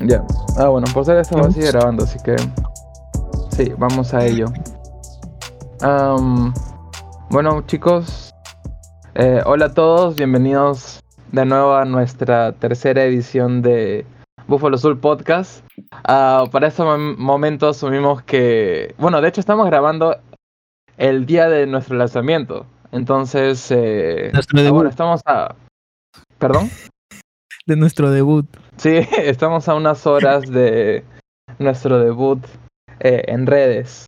Ya. Ah, bueno, por ser esto va a seguir grabando, así que. Sí, vamos a ello. Bueno, chicos. eh, hola a todos, bienvenidos de nuevo a nuestra tercera edición de Buffalo Soul Podcast. Ah, para este mom- momento asumimos que. Bueno, de hecho, estamos grabando el día de nuestro lanzamiento. Entonces. Eh, Nuestro ah, debut. estamos a. ¿Perdón? de nuestro debut. Sí, estamos a unas horas de nuestro debut eh, en redes.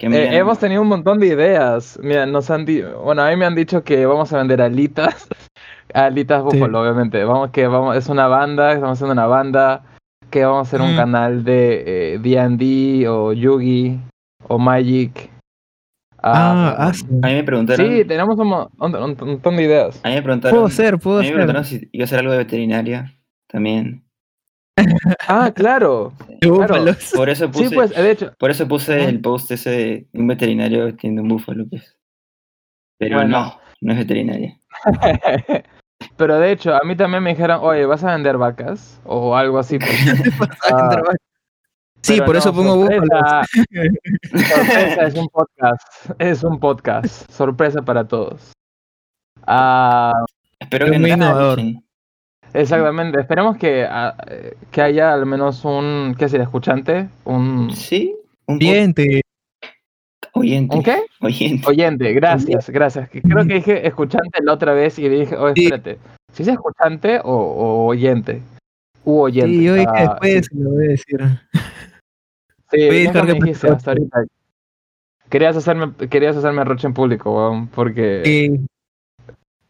Eh, hemos tenido un montón de ideas. Mira, nos han di- bueno, a mí me han dicho que vamos a vender alitas, alitas Sí. Buffalo, obviamente. Vamos que vamos, es una banda, estamos haciendo una banda, que vamos a hacer un Mm. canal de eh, D&D o Yugi o Magic. Ah, Ah, ah, sí. a mí me preguntaron, sí, tenemos un, un- un montón de ideas. a mí me preguntaron, Puedo ser, a puedo mí me ser. preguntaron si iba a hacer algo de veterinaria también. Ah, claro. Búfalos. Por eso puse, Sí, pues, de hecho, por eso puse el post ese de un veterinario vestiendo un búfalo, pues. Pero Bueno. no, no es veterinaria. Pero de hecho, a mí también me dijeron, oye, ¿vas a vender vacas? O algo así. pues. Ah, sí, pero por eso pongo búfalos. sorpresa. Sorpresa, es un podcast. Es un podcast. Sorpresa para todos. Ah, Espero Es que muy no innovador. Exactamente. Esperemos que, ah, que haya al menos un, ¿qué sería? ¿Escuchante? ¿Un, Sí, un Oyente. oyente. ¿un qué? Oyente. Oyente, gracias, gracias. Que Creo que dije escuchante la otra vez y dije, Sí. espérate. ¿Si es escuchante o, o oyente? U oyente. Sí, yo dije Ah, después, lo voy a decir. Sí, Voy a nunca me dijiste hasta ahorita. Querías hacerme, querías hacerme roche en público, weón, porque Sí,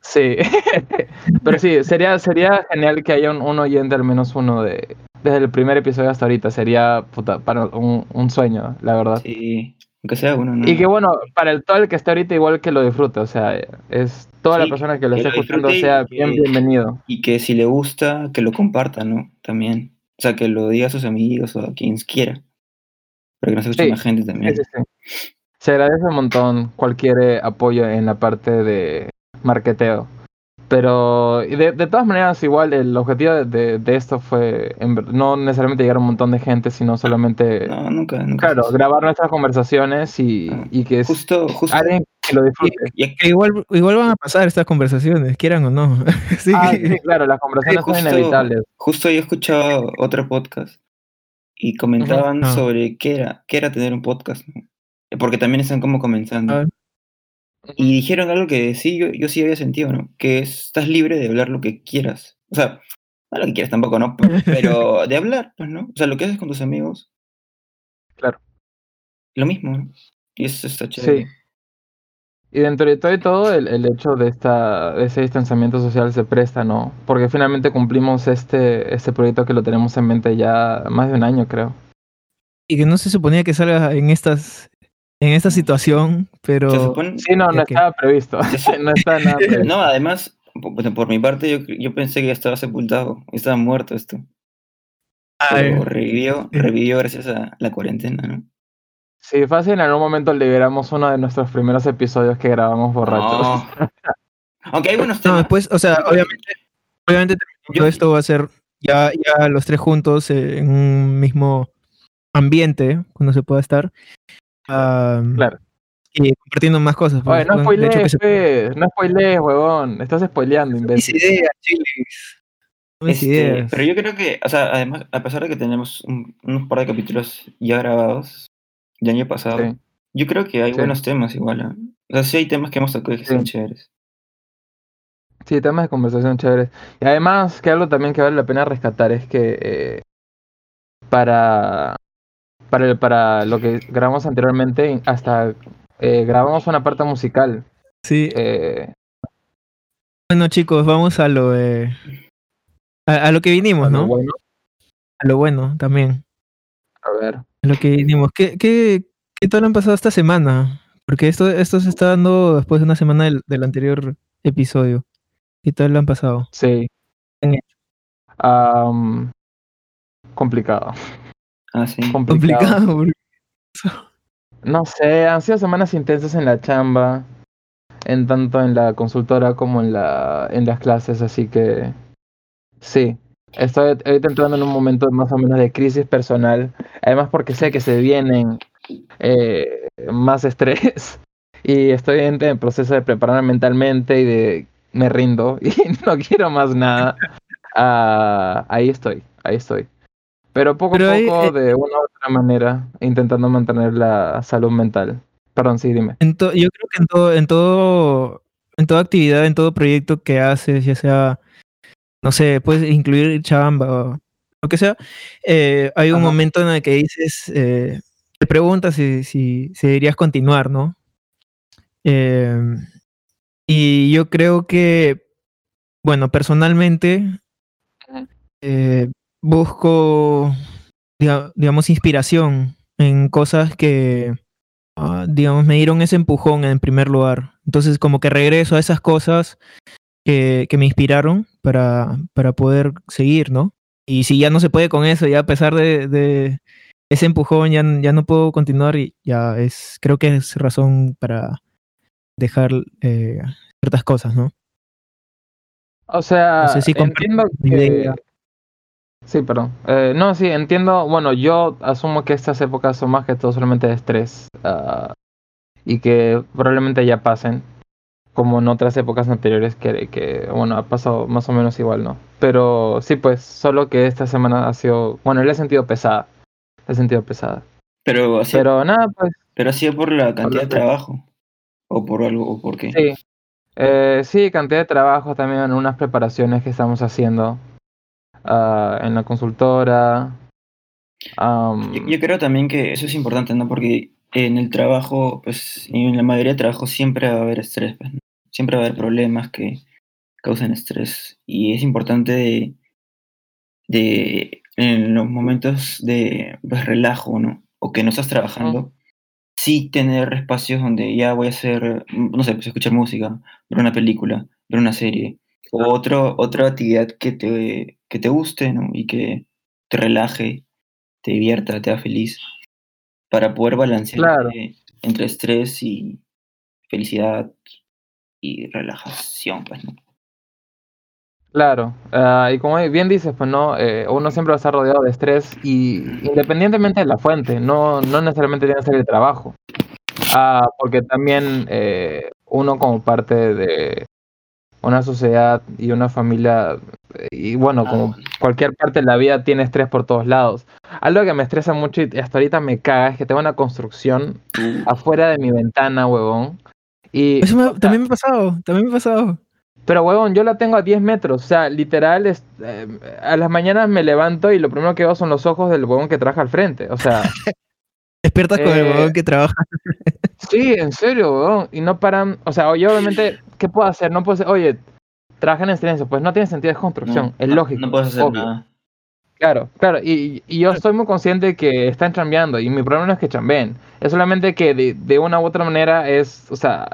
sí. Pero sí, sería, sería genial que haya un, un oyente, al menos uno de desde el primer episodio hasta ahorita. Sería puta, para un, un sueño, la verdad. Sí, aunque sea uno, ¿no? Y que bueno, para el todo el que está ahorita igual que lo disfrute, o sea, es toda la Sí, persona que lo que esté lo escuchando sea que- bien bienvenido. Y que si le gusta, que lo comparta, ¿no? También. O sea, que lo diga a sus amigos o a quien quiera. Para que nos escuche Sí, más gente también. sí. Se agradece un montón cualquier eh, apoyo en la parte de marketeo. Pero y de, de todas maneras, igual el objetivo de, de- de esto fue en no necesariamente llegar a un montón de gente, sino solamente, No, nunca, nunca. claro, grabar nuestras conversaciones y, Ah, y que es Justo, justo. alguien que lo disfrute. y- que igual, igual van a pasar estas conversaciones, quieran o no. Ah, sí, claro, las conversaciones son justo- inevitables. Justo yo escuchaba otro podcast y comentaban sobre qué era, qué era tener un podcast, ¿no? Porque también están como comenzando. Y dijeron algo que sí, yo, yo sí había sentido, ¿no? Que es- estás libre de hablar lo que quieras. O sea, no lo que quieras tampoco, ¿no? Pe- Pero de hablar, pues, ¿no? O sea, lo que haces con tus amigos. Claro. Lo mismo, ¿no? Y eso está chévere. Sí. Y dentro de todo y todo, el, el hecho de, esta, de ese distanciamiento social se presta, ¿no? Porque finalmente cumplimos este, este proyecto que lo tenemos en mente ya más de un año, creo. y que no se suponía que salga en estas en esta situación, pero Se supone- Sí, no, no que- estaba previsto. no está nada previsto. No, además, por mi parte, yo, yo pensé que ya estaba sepultado, estaba muerto esto. Ay, Pero revivió, revivió gracias a la cuarentena, ¿no? Sí, fácil, en algún momento liberamos uno de nuestros primeros episodios que grabamos borrachos. No. Aunque hay buenos no, temas. después, o sea, obviamente, obviamente Yo- todo esto va a ser ya, ya los tres juntos eh, en un mismo ambiente, cuando se pueda estar. Claro. Y compartiendo más cosas. Oye, pues, no de hecho, spoilees, se- pues, no spoilees, huevón. Estás spoileando, Mis imbécil. ideas, chilis. Mis Este, ideas. pero yo creo que, o sea, además, a pesar de que tenemos un- unos par de capítulos ya grabados del año pasado, Sí. yo creo que hay Sí. buenos temas igual. ¿ah? O sea, sí hay temas que hemos tocado que son Sí. chéveres. Sí, temas de conversación chéveres. Y además, que algo también que vale la pena rescatar es que eh, para, para, el- para lo que grabamos anteriormente, hasta eh, grabamos una parte musical. Sí. Eh, Bueno, chicos, vamos a lo eh, a, a lo que vinimos, bueno, ¿no? bueno, A lo bueno también. a ver. A lo que vinimos. ¿Qué, qué, qué tal han pasado esta semana? Porque esto, esto se está dando después de una semana del, del anterior episodio. ¿Qué tal lo han pasado? Sí. Am, complicado. Ah, sí. Complicado. No sé, han sido semanas intensas en la chamba, en tanto en la consultora como en la en las clases, así que sí. Estoy ahorita entrando en un momento más o menos de crisis personal. Además porque sé que se vienen eh, más estrés. Y estoy en el proceso de prepararme mentalmente y de me rindo y no quiero más nada. Ah, ahí estoy, ahí estoy. Pero poco a Pero poco, eh, de una u otra manera, intentando mantener la salud mental. Perdón, sí, dime. En yo creo que en todo, en todo, en toda actividad, en todo proyecto que haces, ya sea, no sé, puedes incluir chamba o lo que sea, eh, hay un Ajá. momento en el que dices, eh, te preguntas si, si, si deberías continuar, ¿no? Em, y yo creo que, bueno, personalmente eh, busco, diga- digamos, inspiración en cosas que, ah, digamos, me dieron ese empujón en primer lugar. Entonces, como que regreso a esas cosas que, que me inspiraron para, para poder seguir, ¿no? Y si ya no se puede con eso, ya a pesar de, de ese empujón, ya, ya no puedo continuar y ya es, creo que es razón para dejar eh, ciertas cosas, ¿no? O sea, No sé si compartes entiendo que... idea. Sí, perdón. Eh, no, sí, entiendo. Bueno, yo asumo que estas épocas son más que todo solamente de estrés ah, y que probablemente ya pasen, como en otras épocas anteriores que, que, bueno, ha pasado más o menos igual, ¿no? Pero sí, pues, solo que esta semana ha sido, bueno, le he sentido pesada, le he sentido pesada. Pero así, Pero nada, pues, pero así por la cantidad de trabajo. O por algo, o por qué. sí. Eh, sí, cantidad de trabajo también en unas preparaciones que estamos haciendo ah, en la consultora. Yo, yo creo también que eso es importante, ¿no? Porque en el trabajo, pues, y en la mayoría de trabajo siempre va a haber estrés, pues, ¿no? Siempre va a haber problemas que causan estrés. Y es importante de, de en los momentos de pues, relajo, ¿no? O que no estás trabajando, sí tener espacios donde ya voy a hacer, no sé, pues escuchar música, ver una película, ver una serie, o otro, otra actividad que te, que te guste, ¿no? Y que te relaje, te divierta, te haga feliz, para poder balancear Claro. entre, estrés y felicidad y relajación, pues, ¿no? Claro, ah, y como bien dices, pues no, Eh, uno siempre va a estar rodeado de estrés y independientemente de la fuente, no, no necesariamente tiene que ser el trabajo, Ah, porque también eh, uno como parte de una sociedad y una familia, eh, y bueno, Ah, como cualquier parte de la vida tiene estrés por todos lados. Algo que me estresa mucho y hasta ahorita me caga es que tengo una construcción Uh, afuera de mi ventana, huevón. Y, Eso me- también me ha pasado, también me ha pasado. pero huevón, yo la tengo a 10 metros, o sea, literal, es, eh, a las mañanas me levanto y lo primero que veo son los ojos del huevón que trabaja al frente, o sea, Despiertas con el Eh, huevón que trabaja. Sí, en serio, y no paran, o sea, yo obviamente, ¿qué puedo hacer? No puedo decir, oye, trabajan en silencio, pues no tiene sentido de construcción, no, es lógico, No puedes hacer obvio. nada. Claro, claro, y, y yo estoy muy consciente de que están chambeando y mi problema no es que chambeen, es solamente que de, de una u otra manera es, o sea,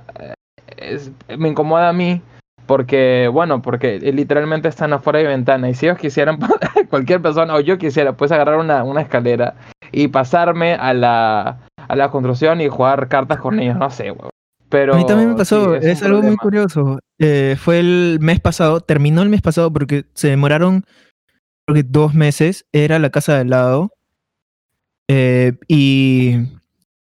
es- me incomoda a mí porque, bueno, porque literalmente están afuera de ventana y si ellos quisieran, cualquier persona o yo quisiera, pues agarrar una, una escalera y pasarme a la, a la construcción y jugar cartas con ellos, no sé, weón. Pero A mí también me pasó, sí, es, algo muy curioso. Eh, fue el mes pasado, terminó el mes pasado porque se demoraron creo que dos meses, era la casa de al lado. Eh, y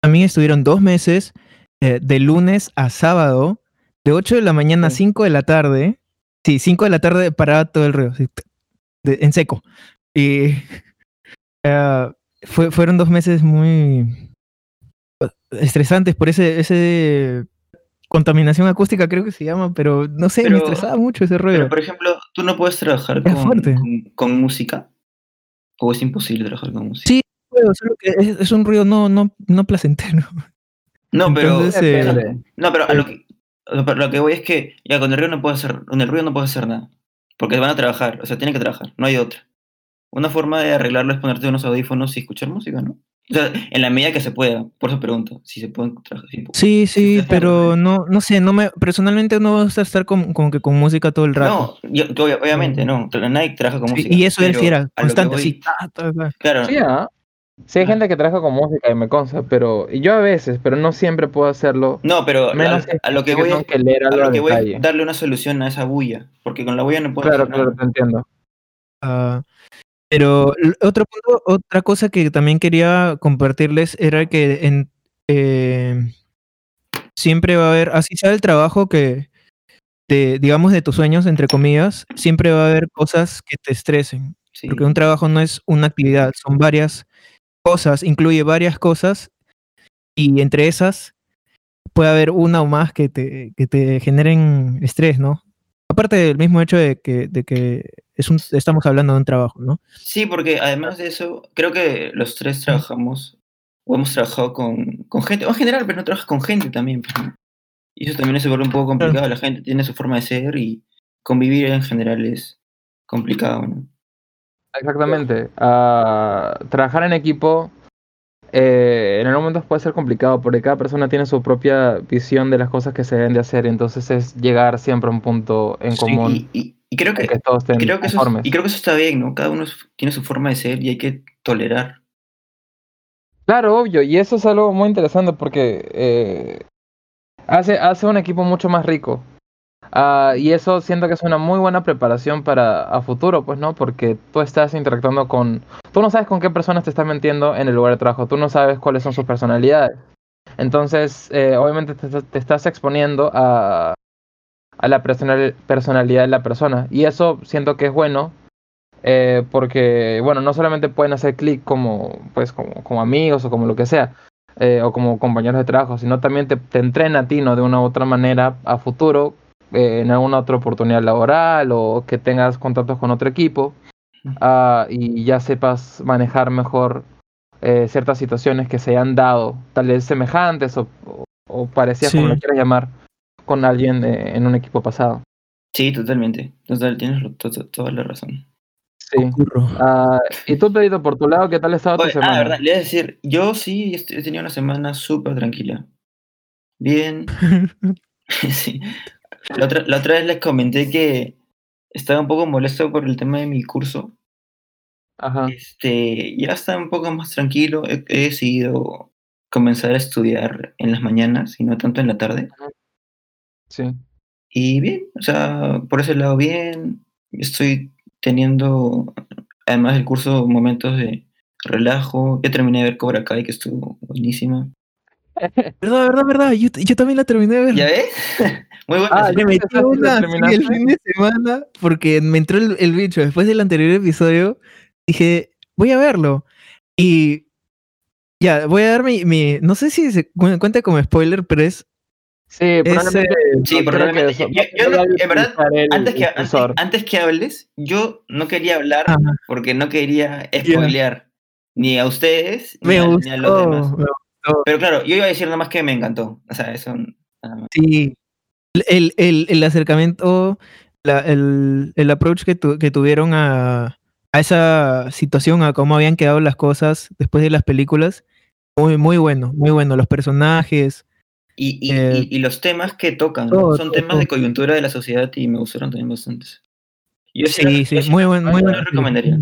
también estuvieron dos meses, eh, de lunes a sábado, de 8 de la mañana a Sí. 5 de la tarde. Sí, 5 de la tarde paraba todo el río, de- en seco. Y eh, fue- fueron dos meses muy estresantes por ese, ese contaminación acústica, creo que se llama, pero no sé, me Pero- estresaba mucho ese Pero, ruido. por ejemplo, ¿tú no puedes trabajar con, fuerte. con, con música? ¿O es imposible trabajar con música? Sí, Puedo, solo que es, es un ruido no, no, no placentero. No, pero, Entonces, eh, no, pero a lo que, a lo que voy es que ya con el ruido no puedes hacer, con el ruido no puedes hacer nada. Porque van a trabajar, o sea, tienen que trabajar, no hay otra. Una forma de arreglarlo es ponerte unos audífonos y escuchar música, ¿no? O sea, en la medida que se pueda, por eso pregunto, si se pueden trabajar. si- Sí, sí, pero no, no sé, no me, personalmente no me gusta estar con, como que con música todo el rato. No, yo- obviamente, no, nadie trabaja con Sí, música. y eso él pero sí era, a lo que constante, voy- ta. Claro, Sí, ¿ah? Sí hay Ah. gente que trabaja con música y me consta, pero y yo a veces, pero no siempre puedo hacerlo. no, pero Menos a, a lo que voy tengo es, que leer a lo que voy es darle una solución a esa bulla, porque con la bulla no puedo Claro, hacer claro, nada. te entiendo. Ah, pero otro punto, otra cosa que también quería compartirles era que en, eh, siempre va a haber, así sea el trabajo que, de, digamos, de tus sueños, entre comillas, siempre va a haber cosas que te estresen. Sí. Porque un trabajo no es una actividad, son varias cosas, incluye varias cosas y entre esas puede haber una o más que te, que te generen estrés, ¿no? Aparte del mismo hecho de que, de que es un, estamos hablando de un trabajo, ¿no? Sí, porque además de eso, creo que los tres trabajamos o hemos trabajado con, con gente, o en general, pero no trabajas con gente también. pues. Y eso también se vuelve un poco complicado. La gente tiene su forma de ser y convivir en general es complicado, ¿no? Exactamente. Ah, trabajar en equipo eh, en algunos momentos puede ser complicado porque cada persona tiene su propia visión de las cosas que se deben de hacer y entonces es llegar siempre a un punto en Sí, común Y, y- y creo que, que todos y estén creo que eso, y creo que eso está bien, ¿no? Cada uno tiene su forma de ser y hay que tolerar. Claro, obvio, y eso es algo muy interesante porque eh, hace, hace un equipo mucho más rico. Ah, y eso siento que es una muy buena preparación para a futuro, pues, ¿no? Porque tú estás interactuando con... Tú no sabes con qué personas te están metiendo en el lugar de trabajo, tú no sabes cuáles son sus personalidades. Entonces, eh, obviamente te, te estás exponiendo a, a la personal- personalidad de la persona. Y eso siento que es bueno eh, porque, bueno, no solamente pueden hacer clic como, pues, como, como amigos o como lo que sea, eh, o como compañeros de trabajo, sino también te, te entrena a ti, ¿no? De una u otra manera a futuro, eh, en alguna otra oportunidad laboral o que tengas contactos con otro equipo ah, y ya sepas manejar mejor eh, ciertas situaciones que se hayan dado, tal vez semejantes o, o, o parecidas, como lo quieras llamar, con alguien eh, en un equipo pasado. Sí, totalmente. Total, tienes to- to- toda la razón. Sí. Ah, y tú, Pedrito, por tu lado, ¿qué tal ha estado tu ah, semana? verdad, le iba a decir, yo sí est- he tenido una semana súper tranquila. Bien, sí. La otra, la otra vez les comenté que estaba un poco molesto por el tema de mi curso. Ajá. Este, ya está un poco más tranquilo. He, he decidido comenzar a estudiar en las mañanas y no tanto en la tarde. Sí. Y bien, o sea, por ese lado bien. Estoy teniendo, además del curso, momentos de relajo. Ya terminé de ver Cobra Kai, que estuvo buenísima. verdad, verdad, verdad. Yo, yo también la terminé de ver. ¿Ya ves? Muy buena. Ah. Me ¿ya metí una el fin de semana porque me entró el, el bicho. Después del anterior episodio, dije, voy a verlo. Y ya, voy a dar mi. mi- no sé si se cu- cuenta como spoiler, pero es. Sí, probablemente. Sí, creo probablemente. eso- Yo- yo no- en verdad, el Antes que, antes, que hables, yo no quería hablar Ajá. porque no quería spoilear ni a ustedes ni, a, gustó. ni a los demás. Pero claro, yo iba a decir nada más que me encantó. O sea, eso. Sí. El, el, el acercamiento, la- el, el approach que, tu- que tuvieron a, a esa situación, a cómo habían quedado las cosas después de las películas, muy, muy bueno, muy bueno. Los personajes. Y, y, Eh, y- y los temas que tocan son todo, temas todo. de coyuntura de la sociedad y me gustaron también bastantes. Yo Sí, sí, yo muy buen, yo muy la buena recomendaría.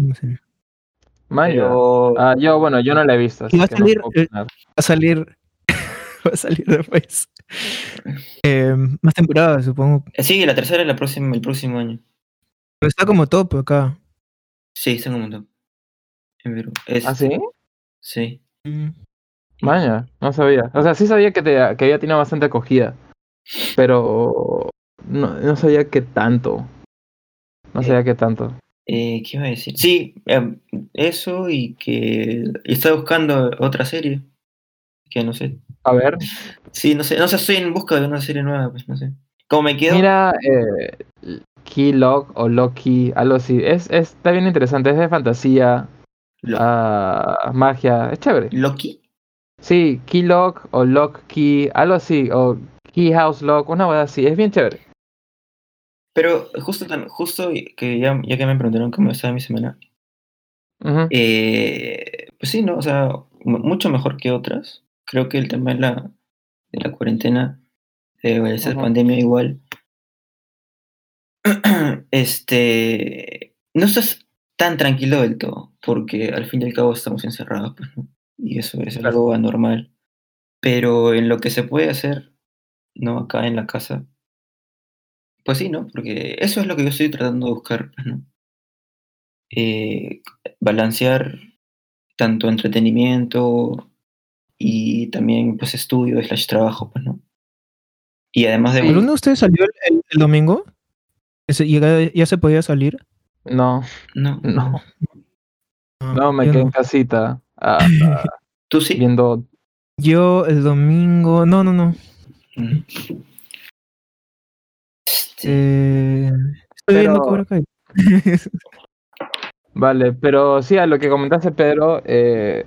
Vaya. Pero Ah, yo, bueno, yo no la he visto. Así va a que salir, eh. Va a salir, va a salir después. Eh, más temporadas, supongo. eh, sí, la tercera es la próxima, el próximo año. Pero está como top acá. Sí, está como top. En Perú. Es- ¿Ah, sí? Sí. Mm. Vaya, no sabía. O sea, sí sabía que, te, que había tenido bastante acogida. Pero no, no sabía qué tanto. No Eh, sabía qué tanto. Eh, ¿Qué iba a decir? Sí, em, eso y que estaba buscando otra serie. Que no sé. A ver, Sí, no sé. No sé, estoy en busca de una serie nueva, pues no sé. Como me quedo. mira, eh, Key Lock o Loki, algo así. Es, es- está bien interesante, es de fantasía, ah, magia, es chévere. Loki. Sí, Key Lock o Lock Key, algo así, o Key House Lock, una cosa así, es bien chévere. Pero justo, tan- justo que ya, ya que me preguntaron cómo estaba mi semana. Eh, pues sí, ¿no? O sea, mu- mucho mejor que otras. Creo que el tema de la, de la cuarentena, de esa Ujú. pandemia igual. este. No estás tan tranquilo del todo, porque al fin y al cabo estamos encerrados, pues, ¿no? Y eso es Claro. algo anormal. Pero en lo que se puede hacer, ¿no? Acá en la casa. Pues sí, ¿no? Porque eso es lo que yo estoy tratando de buscar, pues, ¿no? eh, balancear tanto entretenimiento y también pues estudio slash trabajo, pues, ¿no? Y además de... ¿Alguno de ustedes salió el, el- el domingo? ¿Ese- ¿Ya, ya se podía salir? No, No, no, Ah, no, me quedé no. en casita ah, ah, ¿Tú sí? viendo. Yo el domingo. No, no, no. Este, Eh, estoy Pero- viendo Cobra Kai. Vale, pero sí, a lo que comentaste, Pedro, eh,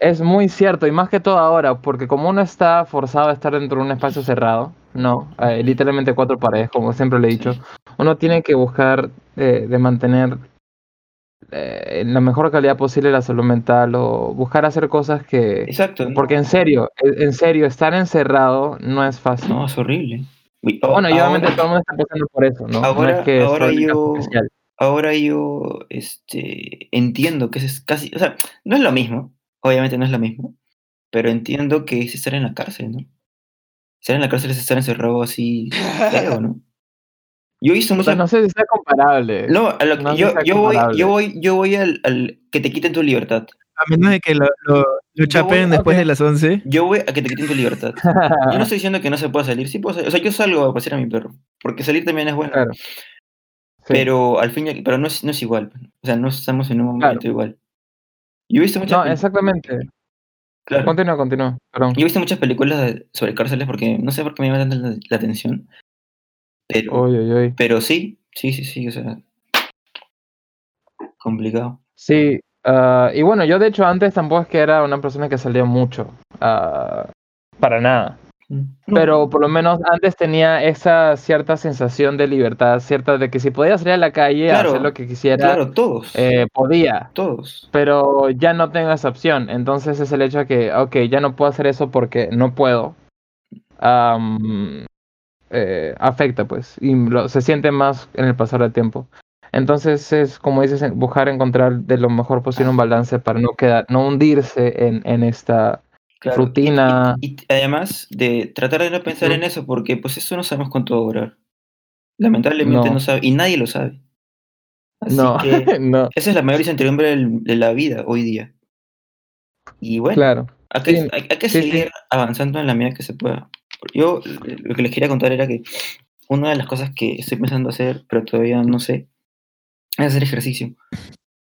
es muy cierto, y más que todo ahora, porque como uno está forzado a estar dentro de un espacio cerrado, no, eh, literalmente cuatro paredes, como siempre le he dicho, uno tiene que buscar eh, de mantener eh, en la mejor calidad posible la salud mental o buscar hacer cosas que... Exacto. ¿no? Porque en serio, en serio, estar encerrado no es fácil. No, es horrible. Bueno, y obviamente ahora- todo el mundo está pasando por eso, ¿no? no ahora- es que ahora yo- especial. ahora yo este, entiendo que es casi, o sea, no es lo mismo, obviamente no es lo mismo, pero entiendo que es estar en la cárcel, ¿no? Estar en la cárcel es estar encerrado así, feo, ¿no? Yo he visto O sea, muchas... no sé si sea comparable. No, a lo que- no sé yo, yo voy, yo voy, yo voy al, al que te quiten tu libertad. A menos de que lo, lo, lo chapeen voy- después de las 11. Yo voy a que te quiten tu libertad. Yo no estoy diciendo que no se pueda salir, sí puedo salir. O sea, yo salgo a pasear a mi perro, porque salir también es bueno. Claro. Sí. Pero al fin y al- pero no es, no es igual. O sea, no estamos en un Claro. momento igual. Yo he visto muchas No, exactamente. claro. Continúa, continúa. Perdón. Yo he visto muchas películas sobre cárceles porque no sé por qué me llama tanto la, la atención. Pero, uy. pero sí, sí, sí, sí, o sea. Complicado. Sí, ah, y bueno, yo de hecho antes tampoco es que era una persona que salía mucho. ah, para nada. Mm. Pero por lo menos antes tenía esa cierta sensación de libertad, cierta de que si podía salir a la calle a Claro, hacer lo que quisiera, Claro, todos. eh, podía. todos. Pero ya no tengo esa opción. Entonces es el hecho de que, ok, ya no puedo hacer eso porque no puedo. Eh, afecta, pues. Y lo- se siente más en el pasar del tiempo. Entonces es, como dices, buscar encontrar de lo mejor posible un balance para no quedar, no hundirse en, en esta Claro, rutina. Y, y además de tratar de no pensar en eso, porque pues eso no sabemos cuánto va a durar. Lamentablemente no, No. sabe, y nadie lo sabe. Así no, que no, esa es la mayor incertidumbre de la vida hoy día. Y bueno, claro. hay que, Sí, hay, hay que sí, sí. seguir avanzando en la medida que se pueda. Yo eh, lo que les quería contar era que una de las cosas que estoy pensando hacer, pero todavía no sé, es hacer ejercicio.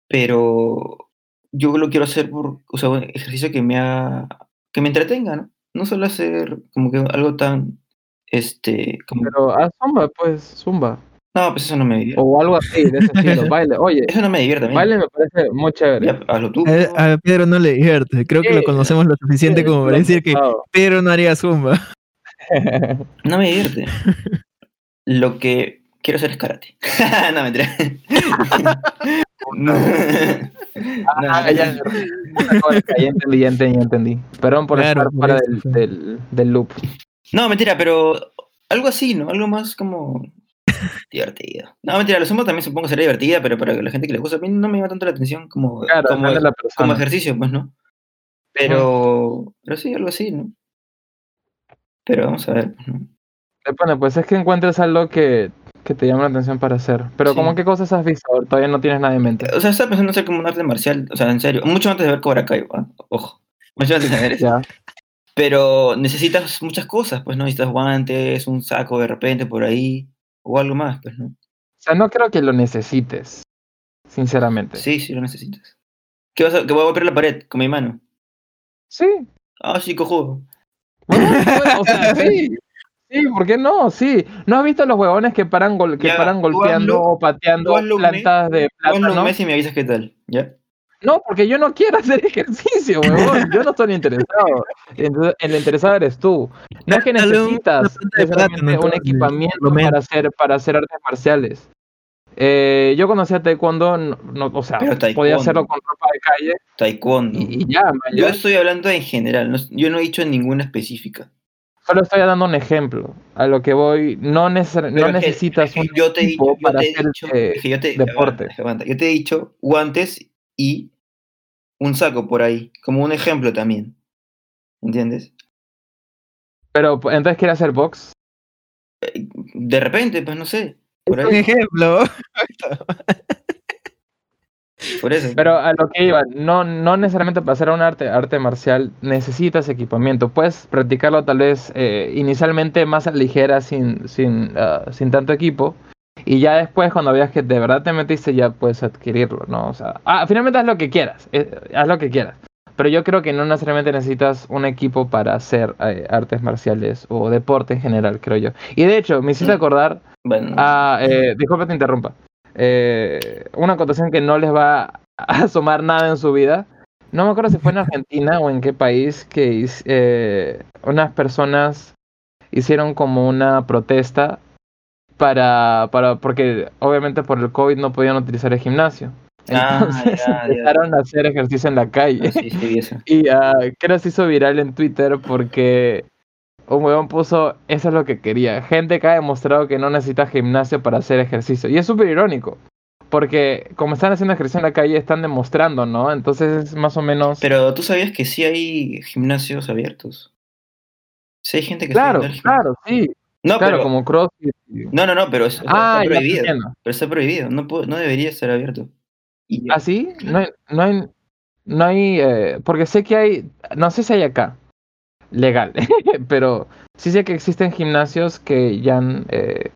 Pero yo lo quiero hacer por, o sea, un ejercicio que me haga, que me entretenga, ¿no? No solo hacer como que algo tan, este, como, Pero haz zumba, pues, zumba. no, pues eso no me divierte. O algo así, de ese estilo. Baile. Oye, Eso no me divierte a mí. baile me parece muy chévere. Ya, hazlo tú. A, a Pedro no le divierte. Creo que lo conocemos lo suficiente como para decir que. Pedro no haría zumba. No me divierte. Lo que quiero hacer es karate. no, mentira. no. Ah, No, ya, ya entendí, ya entendí, ya entendí. Perdón por Claro, estar fuera del, del, del loop. No, mentira, pero algo así, ¿no? Algo más como divertido. No, mentira, la zumba también supongo que será divertida, pero para la gente que le gusta, a mí no me llama tanto la atención como, Claro, como, como ejercicio, pues, ¿no? Pero, pero sí, algo así, ¿no? Pero vamos a ver, pues, ¿no? Depende, pues es que encuentres algo que, que te llame la atención para hacer. Pero Sí. como qué cosas has visto, todavía no tienes nada en mente. O sea, estaba pensando hacer como un arte marcial, o sea, en serio, mucho antes de ver Cobra Kai, ojo. Mucho antes de ver eso. Ya. Pero necesitas muchas cosas, pues, ¿no? Necesitas guantes, un saco de repente por ahí, o algo más, pues, ¿no? O sea, no creo que lo necesites, sinceramente. Sí, sí lo necesitas. ¿Qué vas a, que voy a golpear la pared con mi mano? Sí. Ah, sí, cojudo. Bueno, bueno, o sea, sí. Sí, ¿por qué no? Sí. ¿No has visto los huevones que paran, gol- que Ya, paran tú golpeando o pateando tú plantas de Tú plátano? mes y me avisas qué tal, ¿ya? No, porque yo no quiero hacer ejercicio, huevón. Yo no estoy interesado. Entonces, el interesado eres tú. No es que necesitas un equipamiento para hacer, para hacer artes marciales. Eh, yo conocí a Taekwondo, no, no- o sea, podía hacerlo con ropa de calle Taekwondo. y, y ya, man, Yo estoy hablando en general, no- yo no he dicho ninguna específica. Solo estoy dando un ejemplo. A lo que voy, no, neces- no necesitas un yo te he dicho, yo para te he hacer dicho, eh, es que yo te, deporte. aguanta, aguanta. Yo te he dicho guantes y un saco por ahí, como un ejemplo también. ¿Entiendes? Pero entonces quiere hacer box. Eh, De repente, pues no sé. Por ejemplo. Por eso. Pero a lo que iba, no, no necesariamente para hacer un arte, arte marcial necesitas equipamiento. Puedes practicarlo tal vez eh, inicialmente más a ligera, sin, sin, ah, sin tanto equipo. Y ya después, cuando veas que de verdad te metiste, ya puedes adquirirlo, ¿no? O sea, ah, finalmente haz lo que quieras, eh, haz lo que quieras. Pero yo creo que no necesariamente necesitas un equipo para hacer eh, artes marciales o deporte en general, creo yo. Y de hecho, me hiciste acordar Bueno, Ah, eh, disculpa te interrumpa. Eh, una acotación que no les va a asomar nada en su vida. No me acuerdo si fue en Argentina o en qué país que eh, unas personas hicieron como una protesta para, para, porque obviamente por el COVID no podían utilizar el gimnasio. Ah, Entonces ya, ya. empezaron a hacer ejercicio en la calle. ah, sí, sí, eso. Y ah, creo que se hizo viral en Twitter porque un huevón puso, eso es lo que quería. Gente que ha demostrado que no necesita gimnasio para hacer ejercicio. Y es súper irónico. Porque como están haciendo ejercicio en la calle, están demostrando, ¿no? Entonces es más o menos... Pero tú sabías que sí hay gimnasios abiertos. Sí hay gente que claro, claro, sí. No, claro, pero, como CrossFit. no, no, no, pero es- Ah, está prohibido. Pero está prohibido, no, no debería estar abierto. Y ¿Ah, sí? No hay... No hay, no hay eh, porque sé que hay... No sé si hay acá. Legal. pero sí sé que existen gimnasios que ya eh,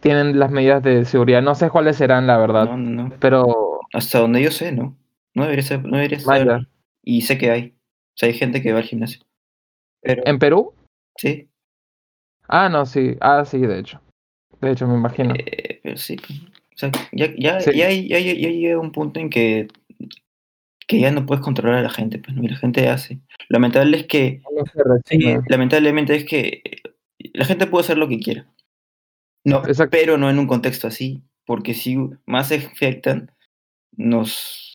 tienen las medidas de seguridad. No sé cuáles serán, la verdad. no, no. Pero... Hasta donde yo sé, ¿no? No debería ser, no debería estar. Y sé que hay. O sea, hay gente que va al gimnasio. Pero, ¿En Perú? sí, Ah, no, sí. Ah, sí, de hecho. De hecho, me imagino. eh, pero sí. O sea, ya, ya, Sí. ya, ya, llega un punto en que, que ya no puedes controlar a la gente, pues, ¿no? y la gente hace. Lamentable es que No lamentablemente es que la gente puede hacer lo que quiera. No, Exacto. pero no en un contexto así, porque si más se afectan, nos,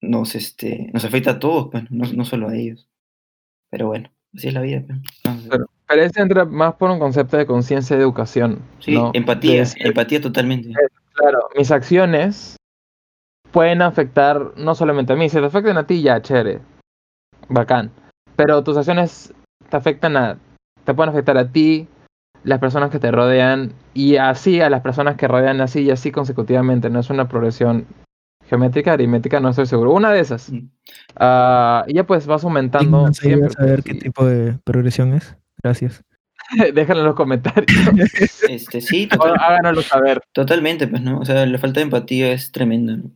nos, este, nos afecta a todos, pues, no, no solo a ellos. Pero bueno, así es la vida. pues. Pero, ese entra más por un concepto de conciencia de educación. sí, ¿no? De empatía, decir, empatía totalmente. Claro, mis acciones pueden afectar no solamente a mí, si te afectan a ti, ya, chévere. Bacán. Pero tus acciones te afectan a. te pueden afectar a ti, las personas que te rodean, y así a las personas que rodean así y así consecutivamente. No es una progresión geométrica, aritmética, no estoy seguro. Una de esas. Ah, y ya pues vas aumentando. ¿Alguien siempre, ayuda a saber pues, qué y- tipo de progresión es? Gracias. Déjenlo en los comentarios. Este, sí, total- háganoslo saber. totalmente, pues, ¿no? O sea, la falta de empatía es tremenda, ¿no?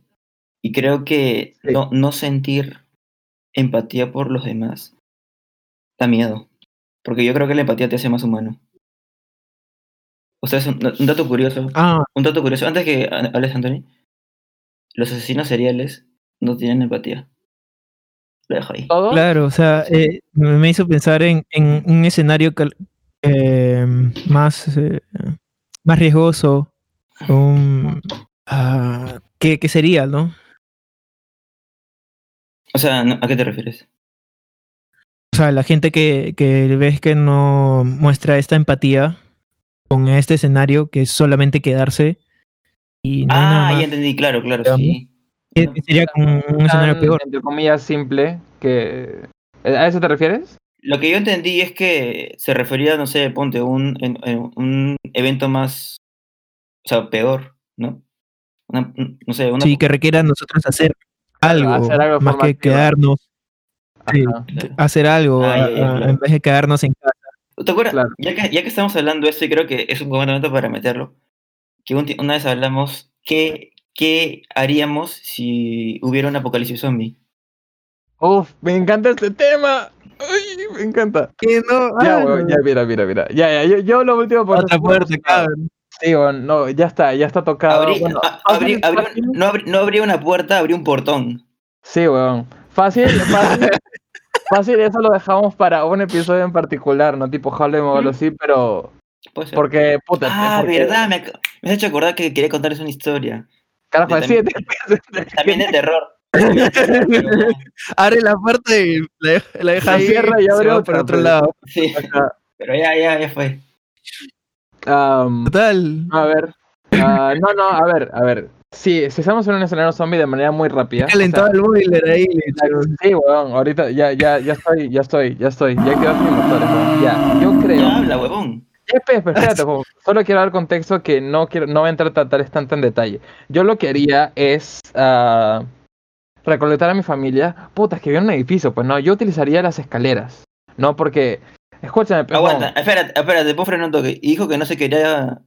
Y creo que Sí. no, no sentir empatía por los demás da miedo. Porque yo creo que la empatía te hace más humano. O sea, es un, un dato curioso. Ah, Un dato curioso. Antes que ha- hables, Anthony, los asesinos seriales no tienen empatía. Lo dejo ahí. ¿Todo? claro, o sea, eh, me me hizo pensar en, en un escenario cal- eh, más, eh, más riesgoso, un, ah, ¿qué, qué sería, no? O sea, ¿a qué te refieres? O sea, la gente que, que ves que no muestra esta empatía con este escenario, que es solamente quedarse y no ah, ya entendí, claro, claro, sí. Sería como un escenario Tan, peor. entre comillas, simple que... ¿A eso te refieres? Lo que yo entendí es que se refería, no sé, ponte un, en- en un evento más, o sea, peor, ¿no? Una- un- no sé, una Sí, que requiera a nosotros hacer algo, hacer algo más que quedarnos, sí, hacer algo, Ah, ya, a- ya, a- claro. en vez de quedarnos en casa. ¿Te acuerdas? Claro. Ya, que, ya que estamos hablando de esto, y creo que es un buen momento para meterlo, que un una vez hablamos, ¿qué, ¿qué haríamos si hubiera un apocalipsis zombie? Uf, me encanta este tema. Ay, me encanta. ¿Qué no? Ya, Ah, weón, ya, mira, mira, mira. Ya, ya, yo, yo lo último por Otra puerta, cabrón. Sí, weón, no, ya está, ya está tocado. Habría- Bueno, a- fácil, habría- habría- fácil. no, habría, no habría una puerta, habría un portón. Sí, weón. Fácil, fácil. fácil, eso lo dejamos para un episodio en particular, ¿no? Tipo Harlem o algo así, pero. Puede ser. Porque, puta. ah, porque- verdad, me, me has hecho acordar que quería contarles una historia. Carajo, así de- También de terror. Abre la puerta y la deja, la deja La ahí cierra y abre por otro pues. lado. Sí, pero ya, ya, ya fue. Total. a ver. ah, no, no, a ver, a ver. Sí, si estamos en un escenario zombie de manera muy rápida. o sea, Calentado el boiler ahí. Sí, weón, ahorita ya, ya, ya estoy, ya estoy, ya estoy, ya quedó sin motores. Ya, yo creo. Ya habla, huevón. Espérate, solo quiero dar contexto que no quiero, no voy a entrar a tratar tanto en detalle. Yo lo que haría es ah, recolectar a mi familia. Puta, es que viene un edificio, pues no, yo utilizaría las escaleras. No, porque, escúchame, no. Aguanta, espérate, espérate, puedo frenar un toque. Y dijo que no se quería.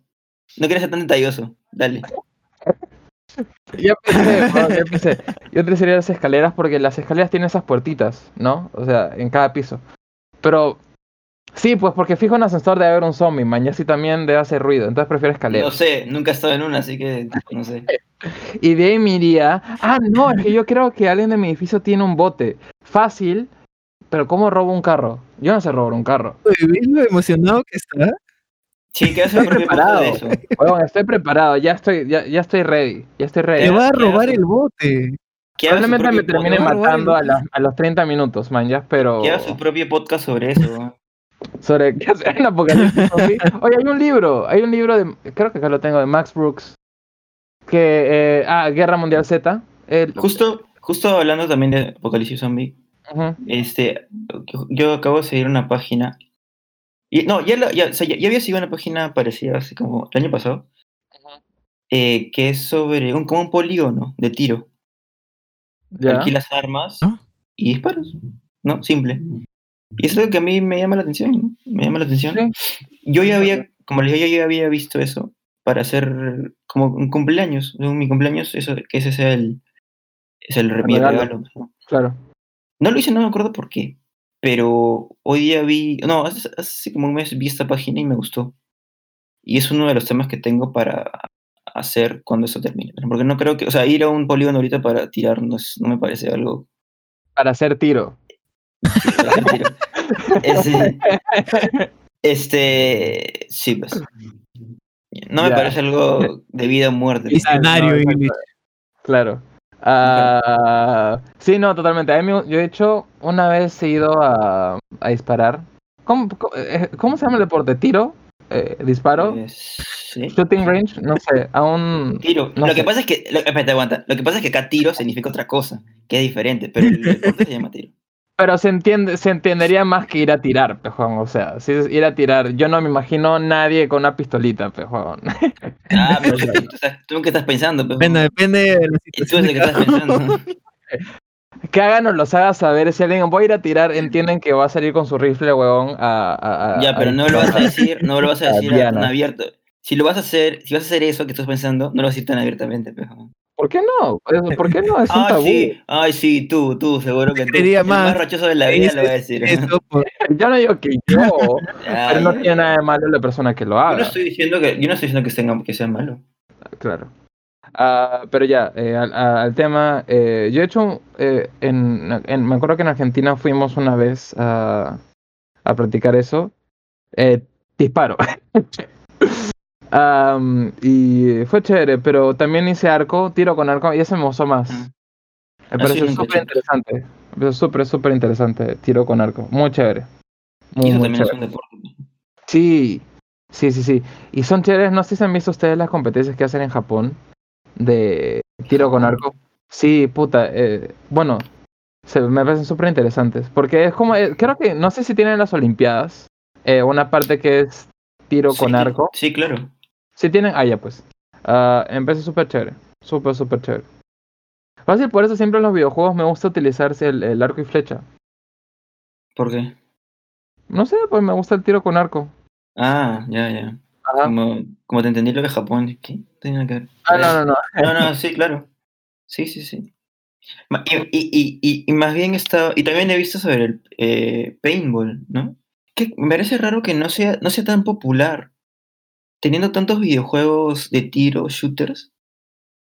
No quería ser tan detalloso. Dale. Ya bro, ya empecé. Yo utilizaría las escaleras porque las escaleras tienen esas puertitas, ¿no? O sea, en cada piso. Pero, sí, pues porque fijo en ascensor debe haber un zombie, man, y así también debe hacer ruido, entonces prefiero No escaleras. sé, nunca he estado en una, así que no sé. Y de ahí me iría, ah, no, es que yo creo que alguien de mi edificio tiene un bote. Fácil, pero ¿cómo robo un carro? Yo no sé robar un carro. ¿ves lo emocionado que está? Sí, que Estoy de preparado. eso. Huevón, estoy preparado, ya estoy, ya, ya estoy ready, ya estoy Te ready. va- va a ¿qué robar el bote. Probablemente me termine matando a, la- a los 30 minutos, man, ya, pero... Que haga su propio podcast sobre eso. Sobre qué hacer en apocalipsis zombie. Oye, hay un libro, hay un libro de, creo que acá lo tengo, de Max Brooks, que, eh, ah, Guerra Mundial Z. el- Justo, justo hablando también de Apocalipsis Zombie, este, yo- acabo de seguir una página. Y, no, ya, la- ya, o sea, ya, ya había seguido una página parecida así como el año pasado, eh, que es sobre un, como un polígono de tiro. ya. Alquilas armas ¿Ah? y disparos. ¿No? Simple. Y es algo que a mí me llama la atención. ¿no? Me llama la atención. Sí. Yo ya había, como les digo, yo ya había visto eso para hacer como un cumpleaños. ¿no? Mi cumpleaños, eso, que ese sea el, es el regalo. regalo. ¿no? Claro. No lo hice, no me acuerdo por qué. Pero hoy día vi, no, hace, hace como un mes vi esta página y me gustó. Y es uno de los temas que tengo para hacer cuando eso termine. Porque no creo que, o sea, ir a un polígono ahorita para tirar no, es- no me parece algo Para hacer tiro. este, sí, pues. No me Ya. parece algo de vida o muerte. Escenario, no. Claro. Ah, sí, no, totalmente. A mí me- yo he hecho, una vez he ido a, a disparar. ¿Cómo, cómo, eh, cómo se llama el deporte? ¿Tiro? Eh, ¿Disparo? Eh, sí. ¿Shooting range? No sé, a un... Tiro. No lo sé. que pasa es que, lo, espérate, aguanta. Lo que pasa es que acá tiro significa otra cosa, que es diferente, pero el deporte se llama tiro. Pero se entiende, se entendería más que ir a tirar, pejón. O sea, si es ir a tirar, yo no me imagino nadie con una pistolita, pejón. Ah, pero tú, tú estás- tú qué estás pensando, pues. Depende, depende de la Y tú situación. el que cada estás pensando. que hagan o los haga saber. Si alguien voy a ir a tirar, entienden que va a salir con su rifle, huevón, a, a- a- Ya, a pero no lo vas a decir, no lo vas a decir a- tan abierto. Si lo vas a hacer, si vas a hacer eso que estás pensando, no lo vas a decir tan abiertamente, pues. ¿Por qué no? Es- ¿Por qué no? Es un Ay, tabú. sí, ay, sí, tú, tú, seguro que tú. creería El más. más rochoso de la vida lo va a decir. Eso, por- Yo no digo que yo, Ya, pero no tiene nada de malo la persona que lo Yo no haga. estoy diciendo que, yo no estoy diciendo que, tenga, que sea malo. Claro. Ah, pero ya, eh, al, tema, eh, yo he hecho, eh, en, en- me acuerdo que en Argentina fuimos una vez a, a practicar eso, eh, disparo. Am, y fue chévere, pero también hice arco, tiro con arco, y ese me gustó más. Ah. Me pareció he súper interesante. Me pareció súper, súper interesante, tiro con arco. Muy chévere. Y Muy, eso muy también es chévere. un deporte. Sí, sí, sí, sí. Y son chéveres, no sé si han visto ustedes las competencias que hacen en Japón de tiro con arco. Sí, puta, eh, bueno, se, me parecen súper interesantes. Porque es como, eh, creo que, no sé si tienen en las Olimpiadas eh, una parte que es tiro con arco. Sí, claro. Si tienen, ah, ya pues. Ah, me parece súper chévere, súper, súper chévere. Fácil, por eso siempre en los videojuegos me gusta utilizarse el, el arco y flecha. ¿Por qué? No sé, pues me gusta el tiro con arco. Ah, ya, ya. Ajá. Como, como te entendí lo de Japón, ¿qué? Que ver. Ah, no, no, no. No, no, sí, claro. Sí, sí, sí. Y, y, y, y, más bien está. Y también he visto sobre el eh, paintball, ¿no? Que me parece raro que no sea, no sea tan popular. Teniendo tantos videojuegos de tiro, shooters.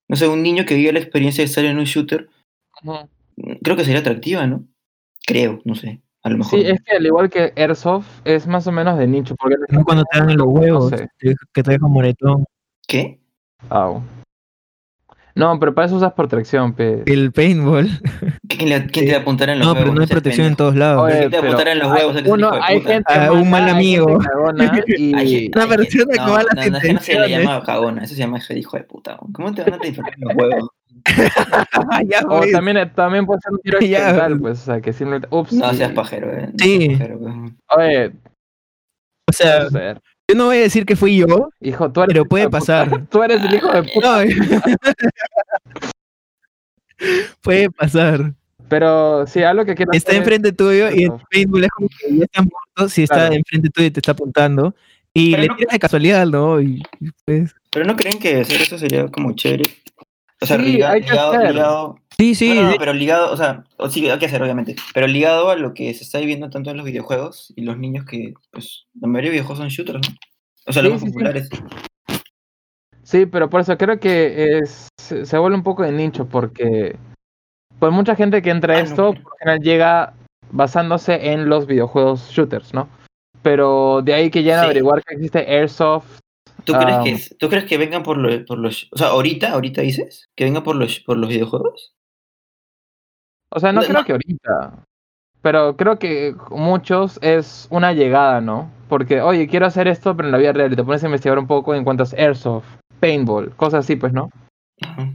No sé, un niño que vive la experiencia de estar en un shooter, Ujú. creo que sería atractiva, ¿no? Creo, no sé. A lo mejor. Sí, es que al igual que Airsoft, es más o menos de nicho. Porque no cuando te dan en los huevos, sé. te- que te dejan moretón. ¿Qué? Au. No, pero para eso usas protección, pe. El paintball. ¿Quién, le- quién te va a apuntar en los No, huevos? pero no hay protección en todos lados. Oye, ¿Quién te va a apuntar en los hay- huevos? Uno, hay gente Ah, un mal amigo. y... Hay Una persona con no, malas no, no, no se le intenciones. llama cagona, eso se llama hijo de puta. ¿Cómo te van a inflar los huevos? ya, O pues. también, también puede ser un tiro Ya. accidental, pues, o sea, que simplemente... Ups. No seas pajero, eh. No Sí. seas pajero, pues. O Oye, puede sea. Yo no voy a decir que fui yo, Hijo, tú eres pero puede pasar. Tú eres el hijo de puta. No, puede pasar. Pero sí, algo que quiero Está hacer enfrente tuyo y el Eso. paintball es como que ya está muerto si está Claro. enfrente tuyo y te está apuntando. Y Pero le no- tiras de casualidad, ¿no? Y y pues. Pero no creen que hacer eso sería como chévere. O sea, Sí, liga- hay que ligado, hacer. ligado- Sí, sí. no, no, no, de- pero ligado, o sea, o sí, hay que hacer, obviamente. Pero ligado a lo que se está viviendo tanto en los videojuegos y los niños que, pues, la mayoría de videojuegos son shooters, ¿no? O sea, los más sí, populares. Sí, pero por eso creo que es, se vuelve un poco de nicho porque pues mucha gente que entra a Ah, esto pero- por lo general llega basándose en los videojuegos shooters, ¿no? Pero de ahí que lleguen a averiguar que existe Airsoft. ¿Tú, crees que, ¿Tú crees que vengan por, lo- por los... O sea, ahorita, ahorita dices, que vengan por los, por los videojuegos? O sea, no, No, creo no. que ahorita. Pero creo que muchos es una llegada, ¿no? Porque, oye, quiero hacer esto, pero en la vida real. Y te pones a investigar un poco en cuanto a Airsoft, Paintball, cosas así, pues, ¿no? Ajá.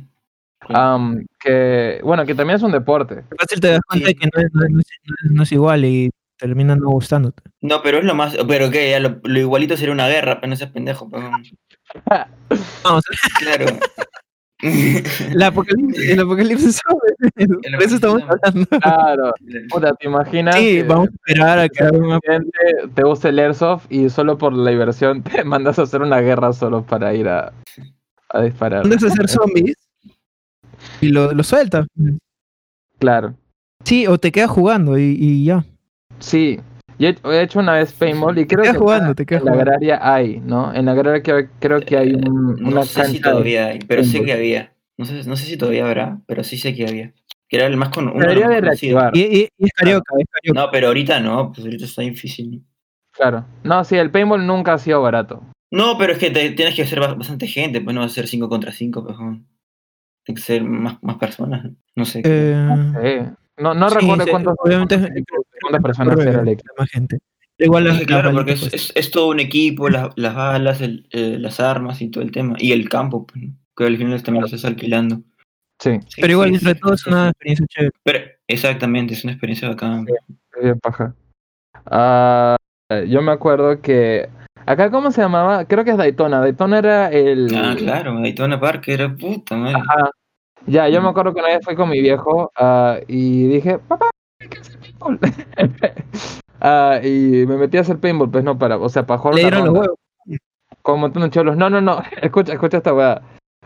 Am, que, bueno, que también es un deporte. fácil te das cuenta Sí. de que no es, no es- no es- no es igual y termina no gustándote. No, pero es lo más... Pero que lo, lo igualito sería una guerra, pero no seas pendejo. pero- No, o sea, Claro. el apocalipsis, el apocalipsis zombie, Por eso estamos hablando. Claro. Puta, ¿te imaginas? Sí, que vamos a esperar a que gente te gusta el Airsoft y solo por la diversión te mandas a hacer una guerra solo para ir a, a disparar. mandas a hacer zombies y lo, lo sueltas. Claro. Sí, o te quedas jugando y, y ya. Sí. Yo he, he hecho una vez paintball y creo que jugando, te en la agraria hay, ¿no? En la agraria que- creo que hay un- No una sé si cancha. todavía hay, pero sé fútbol. que había. No sé, no sé si todavía habrá, pero sí sé que había. Que era el más con uno Debería de reactivar. Y, y- y es carioca, es carioca. No, pero ahorita no, pues ahorita está difícil. Claro. No, sí, el paintball nunca ha sido barato. No, pero es que te- tienes que ser ba- bastante gente, pues no va a ser 5 contra 5, pues. ¿no? Tiene que ser más, más personas. No sé. Eh. No, no sí, recuerdo sí, cuántos, obviamente es- cuántas personas corre era el equipo. más gente. Igual las, claro, las porque es, pues. es, es todo un equipo, las, las balas, el, eh, las armas y todo el tema. Y el campo, pues, que al final también lo estás alquilando. Sí, Sí, Pero igual, sí, entre sí, todo, es una experiencia chévere. Pero, exactamente, es una experiencia bacán. es bien paja. Ah, yo me acuerdo que. Acá, ¿cómo se llamaba? Creo que es Daytona. Daytona era el. Ah, claro, Daytona Park era puta, madre. Ajá. Ya, yo me acuerdo que una vez fui con mi viejo ah, y dije, papá, hay que hacer. Ah, y me metí a hacer paintball, pues no para, o sea, para jugar Le dieron los huevos. con un montón de cholos. No, no, no, escucha, escucha esta weá.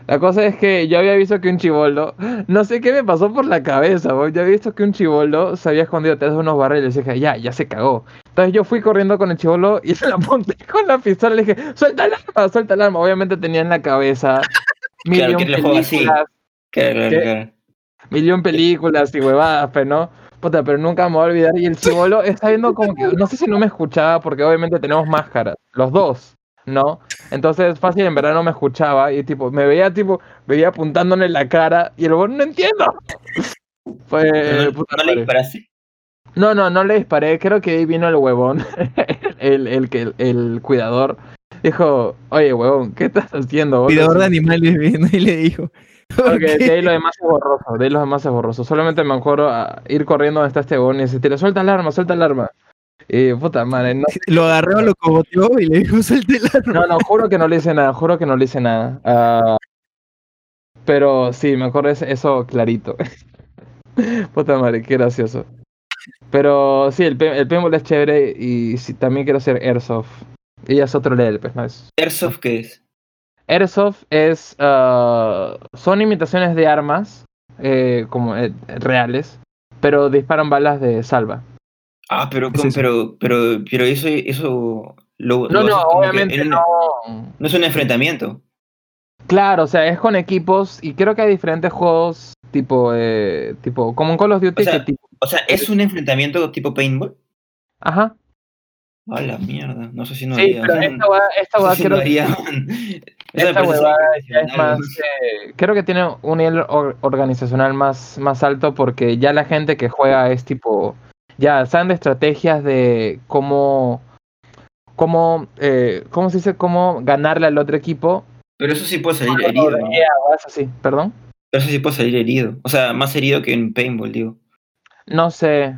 La cosa es que yo había visto que un chivolo, no sé qué me pasó por la cabeza, bo, yo había visto que un chivolo se había escondido detrás de unos barriles y dije, ya, ya se cagó. Entonces yo fui corriendo con el chivolo y se la apunté con la pistola y le dije, suelta el arma, suelta el arma. Obviamente tenía en la cabeza mil Claro, que así. películas, claro. millón películas y huevadas, pero no. Puta, pero nunca me voy a olvidar. Y el chivolo está viendo como que, no sé si no me escuchaba, porque obviamente tenemos máscaras, los dos, ¿no? Entonces, fácil, en verdad no me escuchaba. Y tipo, me veía tipo, veía apuntándole en la cara. Y el huevón, no entiendo. Pues, Pero no, puta ¿no le disparaste? No, no, no le disparé. Creo que ahí vino el huevón, el, el, que el, el cuidador. Dijo, oye, huevón, ¿qué estás haciendo? boludo?" Cuidador de animales vino y le dijo. Porque de ahí lo demás es borroso, de ahí lo demás es borroso. Solamente me acuerdo a ir corriendo donde está este huevón y decirle, suelta el arma, suelta el arma. Y puta madre, no, Lo agarró, lo cogoteó y le dijo, suelte el arma. no, no, juro que no le hice nada, juro que no le hice nada. Ah, pero sí, me acuerdo eso clarito. puta madre, qué gracioso. Pero sí, el, el paintball es chévere y sí, también quiero hacer airsoft. Y ya es otro level, pues, ¿no? Es, ¿Airsoft qué es? Airsoft es. ah, son imitaciones de armas eh, como eh, reales, pero disparan balas de salva. Ah, pero, Es con- eso. pero, pero, pero eso, eso lo, No, lo no, obviamente un- no. No es un enfrentamiento. Claro, o sea, es con equipos y creo que hay diferentes juegos tipo, eh, tipo, como en Call of Duty, O sea, que tipo, O sea, ¿es un enfrentamiento tipo paintball? ajá. A la mierda. No sé si no Sí, haría. pero esta esta no sé si creo, no haría- Eso esta huevada ya es más, eh, creo que tiene un nivel or- organizacional más, más alto porque ya la gente que juega es tipo, ya saben de estrategias de cómo, cómo, eh, ¿cómo se dice? Cómo ganarle al otro equipo. Pero eso sí puede salir No, herido. ¿no? Eso sí, perdón. Pero eso sí puede salir herido. O sea, más herido que en paintball, digo. No sé,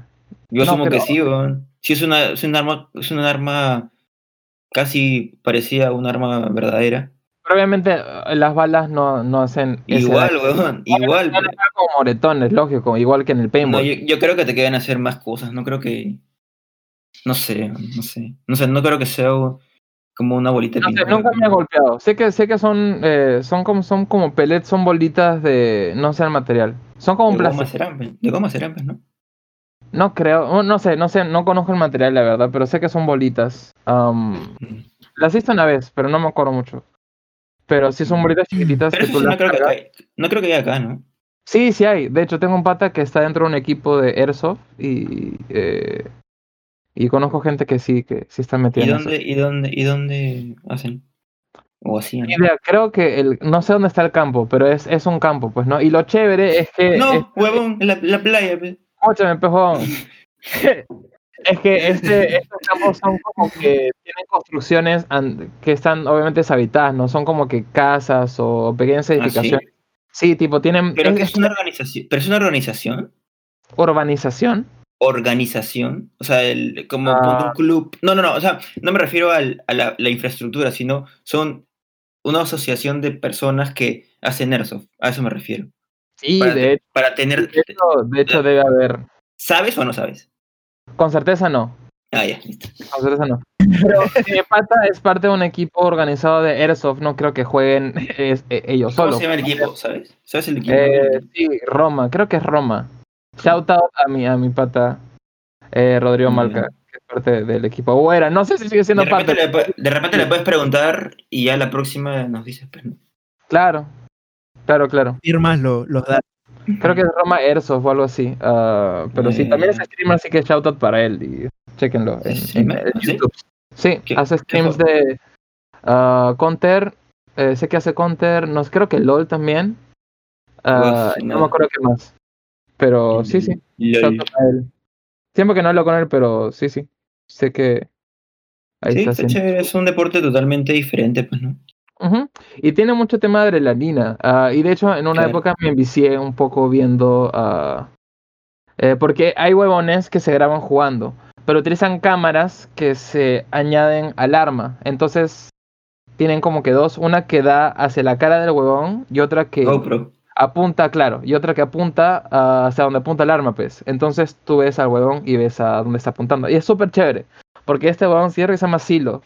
Yo No, asumo pero- que sí, weón. Si es una, es un arma, es un arma casi parecía un arma verdadera. Pero obviamente eh, las balas no, no hacen. Igual, weón, igual. Van a quedar como moretones, lógico, igual que en el No, paintball. yo, yo creo que te quedan hacer más cosas, no creo que... No sé, no sé. No sé, no creo que sea como una bolita de No sé, pintura. nunca me ha golpeado. Sé que, sé que son, eh, son como son como pellets, son bolitas de. No sé el material. Son como un De plástico. pe. de goma serán, pues, ¿no? No creo, oh, no sé, no sé, no conozco el material, la verdad, pero sé que son bolitas. Mm. las hice una vez, pero no me acuerdo mucho. Pero sí son bolitas chiquititas Pero que tú sí no creo que, hay- no creo que haya acá, ¿no? Sí, sí hay. De hecho, tengo un pata que está dentro de un equipo de Airsoft y, eh, y conozco gente que sí, que sí está metida ¿Y dónde, y dónde, y dónde hacen? O hacían. Ni idea, creo que el, no sé dónde está el campo, pero es, es un campo, pues, ¿no? Y lo chévere es que... No, es- huevón, la, la playa, pe. Escúchame, pejón. Es que este, estos campos son como que tienen construcciones que están obviamente deshabitadas, ¿no? Son como que casas o pequeñas ¿Ah, sí? edificaciones. sí? tipo, tienen Pero es- que es una organización. Pero es una organización. urbanización. Organización. O sea, el, como Ah. un club. No, no, no. O sea, no me refiero al- a la, la infraestructura, sino son una asociación de personas que hacen airsoft. A eso me refiero. Sí, Para, de hecho, para tener. de hecho, de hecho debe haber. ¿Sabes o no sabes? Con certeza no. Ah, ya, listo. Con certeza no. Pero mi pata es parte de un equipo organizado de Airsoft, no creo que jueguen es- e- ellos ¿Cómo solos. se llama el equipo? ¿Sabes? ¿Sabes el equipo? Eh, sí, Roma, creo que es Roma. Shout out a mi, a mi pata eh, Rodrigo. Malca, que es parte del equipo. O era, no sé si sigue de, siendo repente parte. le, de repente le puedes preguntar y ya la próxima nos dices, pues, ¿no? Claro, claro, claro. Firmas lo- los datos. Creo que es Roma Airsoft o algo así. ah, pero sí, Eh. también es streamer, así que shout out para él. Y chequenlo en, en- ¿Streamer? en ¿Ah, sí? YouTube. Sí, ¿Qué- hace streams de ah, Counter. eh, sé que hace Counter, no creo que LOL también. Uf, no no. me acuerdo qué más. Pero sí, sí. Lol. Shout out a él. Tiempo que no hablo con él, pero sí, sí. Sé que ahí Sí, está está haciendo. chévere, es un deporte totalmente diferente, pues, ¿no? Y tiene mucho tema de adrenalina. ah, y de hecho, en una Claro. época me envicié un poco viendo. ah, eh, porque hay huevones que se graban jugando, pero utilizan cámaras que se añaden al arma. Entonces, tienen como que dos: una que da hacia la cara del huevón y otra que GoPro. apunta, claro, y otra que apunta ah, hacia donde apunta el arma, pues. Entonces, tú ves al huevón y ves a dónde está apuntando. Y es súper chévere, porque este huevón cierra que se llama Silo.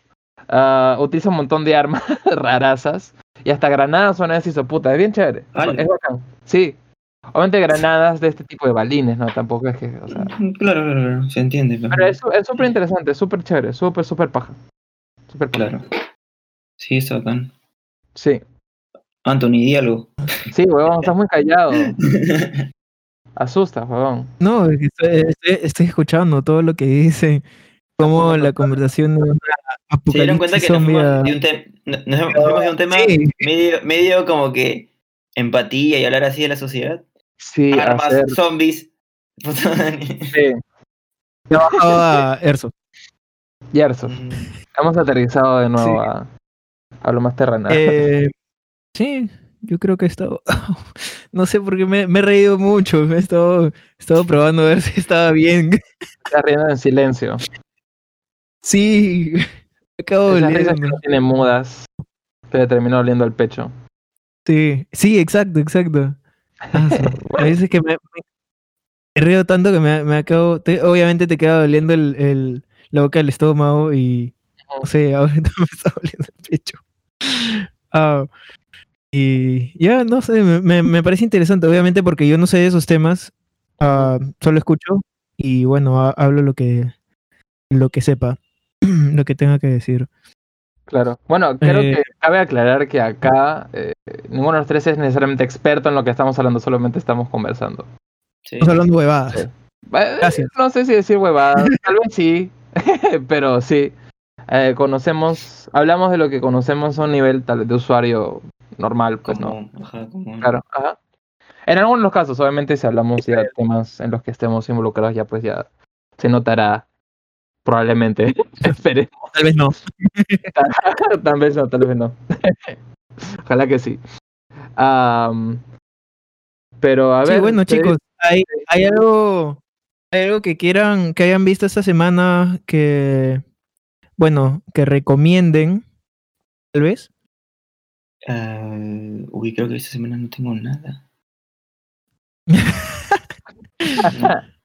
Ah, utiliza un montón de armas rarazas y hasta granadas son así, su puta. Es bien chévere. Es bacán. Sí. Obviamente granadas de este tipo de balines, ¿no? Tampoco es que, o sea... Claro, claro, claro, se entiende. Pero es es súper interesante, súper chévere, súper, súper paja. Súper paja. Claro. Sí, está bacán. Sí. Anthony, di algo. Sí, huevón, estás muy callado. Asusta, huevón. No, es que estoy, estoy- estoy escuchando todo lo que dicen. Como la conversación de una ¿Se dieron cuenta apocalipsis que nos fuimos de un, nos fuimos de un tema Sí. medio, medio como que empatía y hablar así de la sociedad? Sí, Armas, hacer... zombies. Sí. Bajado a Erso. Mm, Hemos aterrizado de nuevo Sí. a, a lo más terrenal. Eh, sí, yo creo que he estado. No sé por qué me, me he reído mucho. Me he estado, he estado probando a ver si estaba bien. Está riendo en silencio. Sí, acabo Esas risas que no tienen mudas. Le terminó oliendo el pecho. Sí, sí, exacto, exacto. Ah, sí. A veces que me, me reído tanto que me, me acabo. te- obviamente te queda doliendo el, el- la boca del estómago y. No sé, ahorita me está doliendo el pecho. Ah, y ya, no sé, me, me, parece interesante, obviamente, porque yo no sé de esos temas. ah, solo escucho y bueno, ha- hablo lo que, lo que sepa, lo que tenga que decir. Claro. Bueno, creo Eh, que cabe aclarar que acá eh, ninguno de los tres es necesariamente experto en lo que estamos hablando, solamente estamos conversando. sí. Estamos hablando huevadas. Sí. Eh, Gracias. No sé si decir huevadas, tal vez sí, pero sí. Eh, conocemos, hablamos de lo que conocemos a un nivel tal de usuario normal, pues no. Como, ajá, como- Claro, ajá. En algunos de los casos, obviamente, si hablamos ya de temas en los que estemos involucrados, ya pues ya se notará probablemente. Esperemos. Tal vez no. tal vez no, tal vez no. Ojalá que sí. Am, pero a ver. Sí, bueno, chicos, ¿hay, hay algo, hay algo que quieran, que hayan visto esta semana que bueno, que recomienden, tal vez. Ah, uy, creo que esta semana no tengo nada.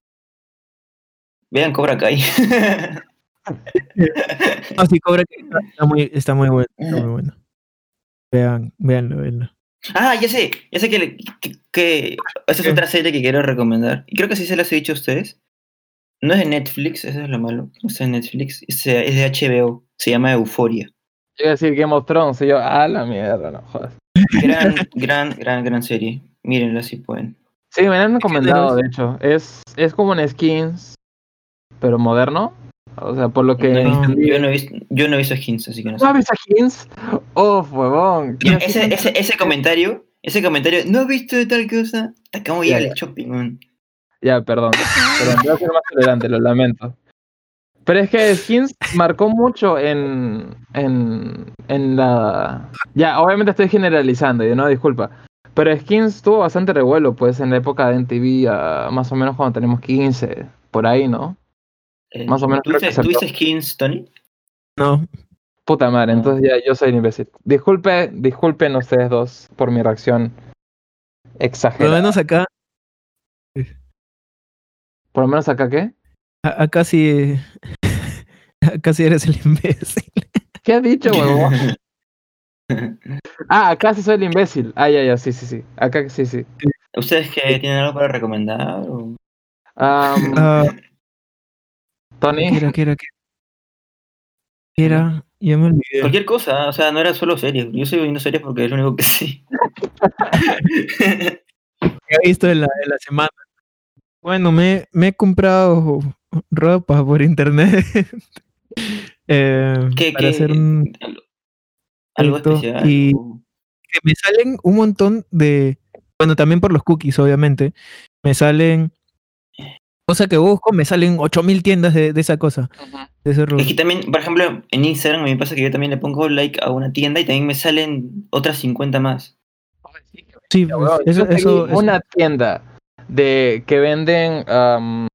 No. Vean Cobra Kai. Ah, sí, Cobra Kai está, está muy, está muy bueno. Está muy bueno. Vean, veanlo, veanlo. ah, ya sé, ya sé que, que, que- esa es ¿Qué? otra serie que quiero recomendar. Y creo que sí se las he dicho a ustedes. No es de Netflix, eso es lo malo. No es de Netflix, es de, es de HBO. Se llama Euforia. Yo iba a decir Game of Thrones y yo, ah, la mierda, no jodas. Gran, gran, gran, gran serie. Mírenla si pueden. Sí, me la han ¿De qué recomendado, de hecho. Es, es como un skins, pero moderno. O sea, por lo que No entendí. yo, no he visto, yo no he visto Skins, así que no sé. ¿No has visto skins? Oh, huevón. Ya, ese, ese, ese comentario, ese comentario, no he visto de tal cosa. Cómo Ya, llega ya. el shopping, man. Ya, perdón. Perdón, voy a ser más tolerante, lo lamento. Pero es que Skins marcó mucho en, en, en la... Ya, obviamente estoy generalizando, y no, disculpa. Pero Skins tuvo bastante revuelo, pues, en la época de MTV, ah, más o menos cuando tenemos 15, por ahí, ¿no? Eh, Más o menos ¿Tuviste, acertó. ¿tuviste Skins, Tony? No, Puta madre, entonces ya yo soy el imbécil. Disculpe, disculpen ustedes dos por mi reacción por lo exagerada. menos acá, Por lo menos acá, ¿qué? a- acá sí, acá sí eres el imbécil. ¿Qué ha dicho, huevón? Ah, acá sí soy el imbécil. Ah, ya, ya, sí, sí, sí. Acá sí, sí. ¿Ustedes que tienen algo para recomendar? o? Ah, Tony, ¿qué era, qué era, qué era? Ya me olvidé. Cualquier cosa, o sea, no era solo series. Yo estoy viendo series porque es lo único que sé. he visto en la, en la semana. Bueno, me, me he comprado ropa por internet. eh, ¿Qué, para qué- hacer un, algo especial? y- o- que me salen un montón de. Bueno, también por los cookies, obviamente. Me salen. Cosa que busco, me salen 8000 tiendas de, de esa cosa. De ese rubro. Es que también, por ejemplo, en Instagram me pasa que yo también le pongo like a una tienda y también me salen otras 50 más. Sí, pues, eso, una tienda de que venden. am,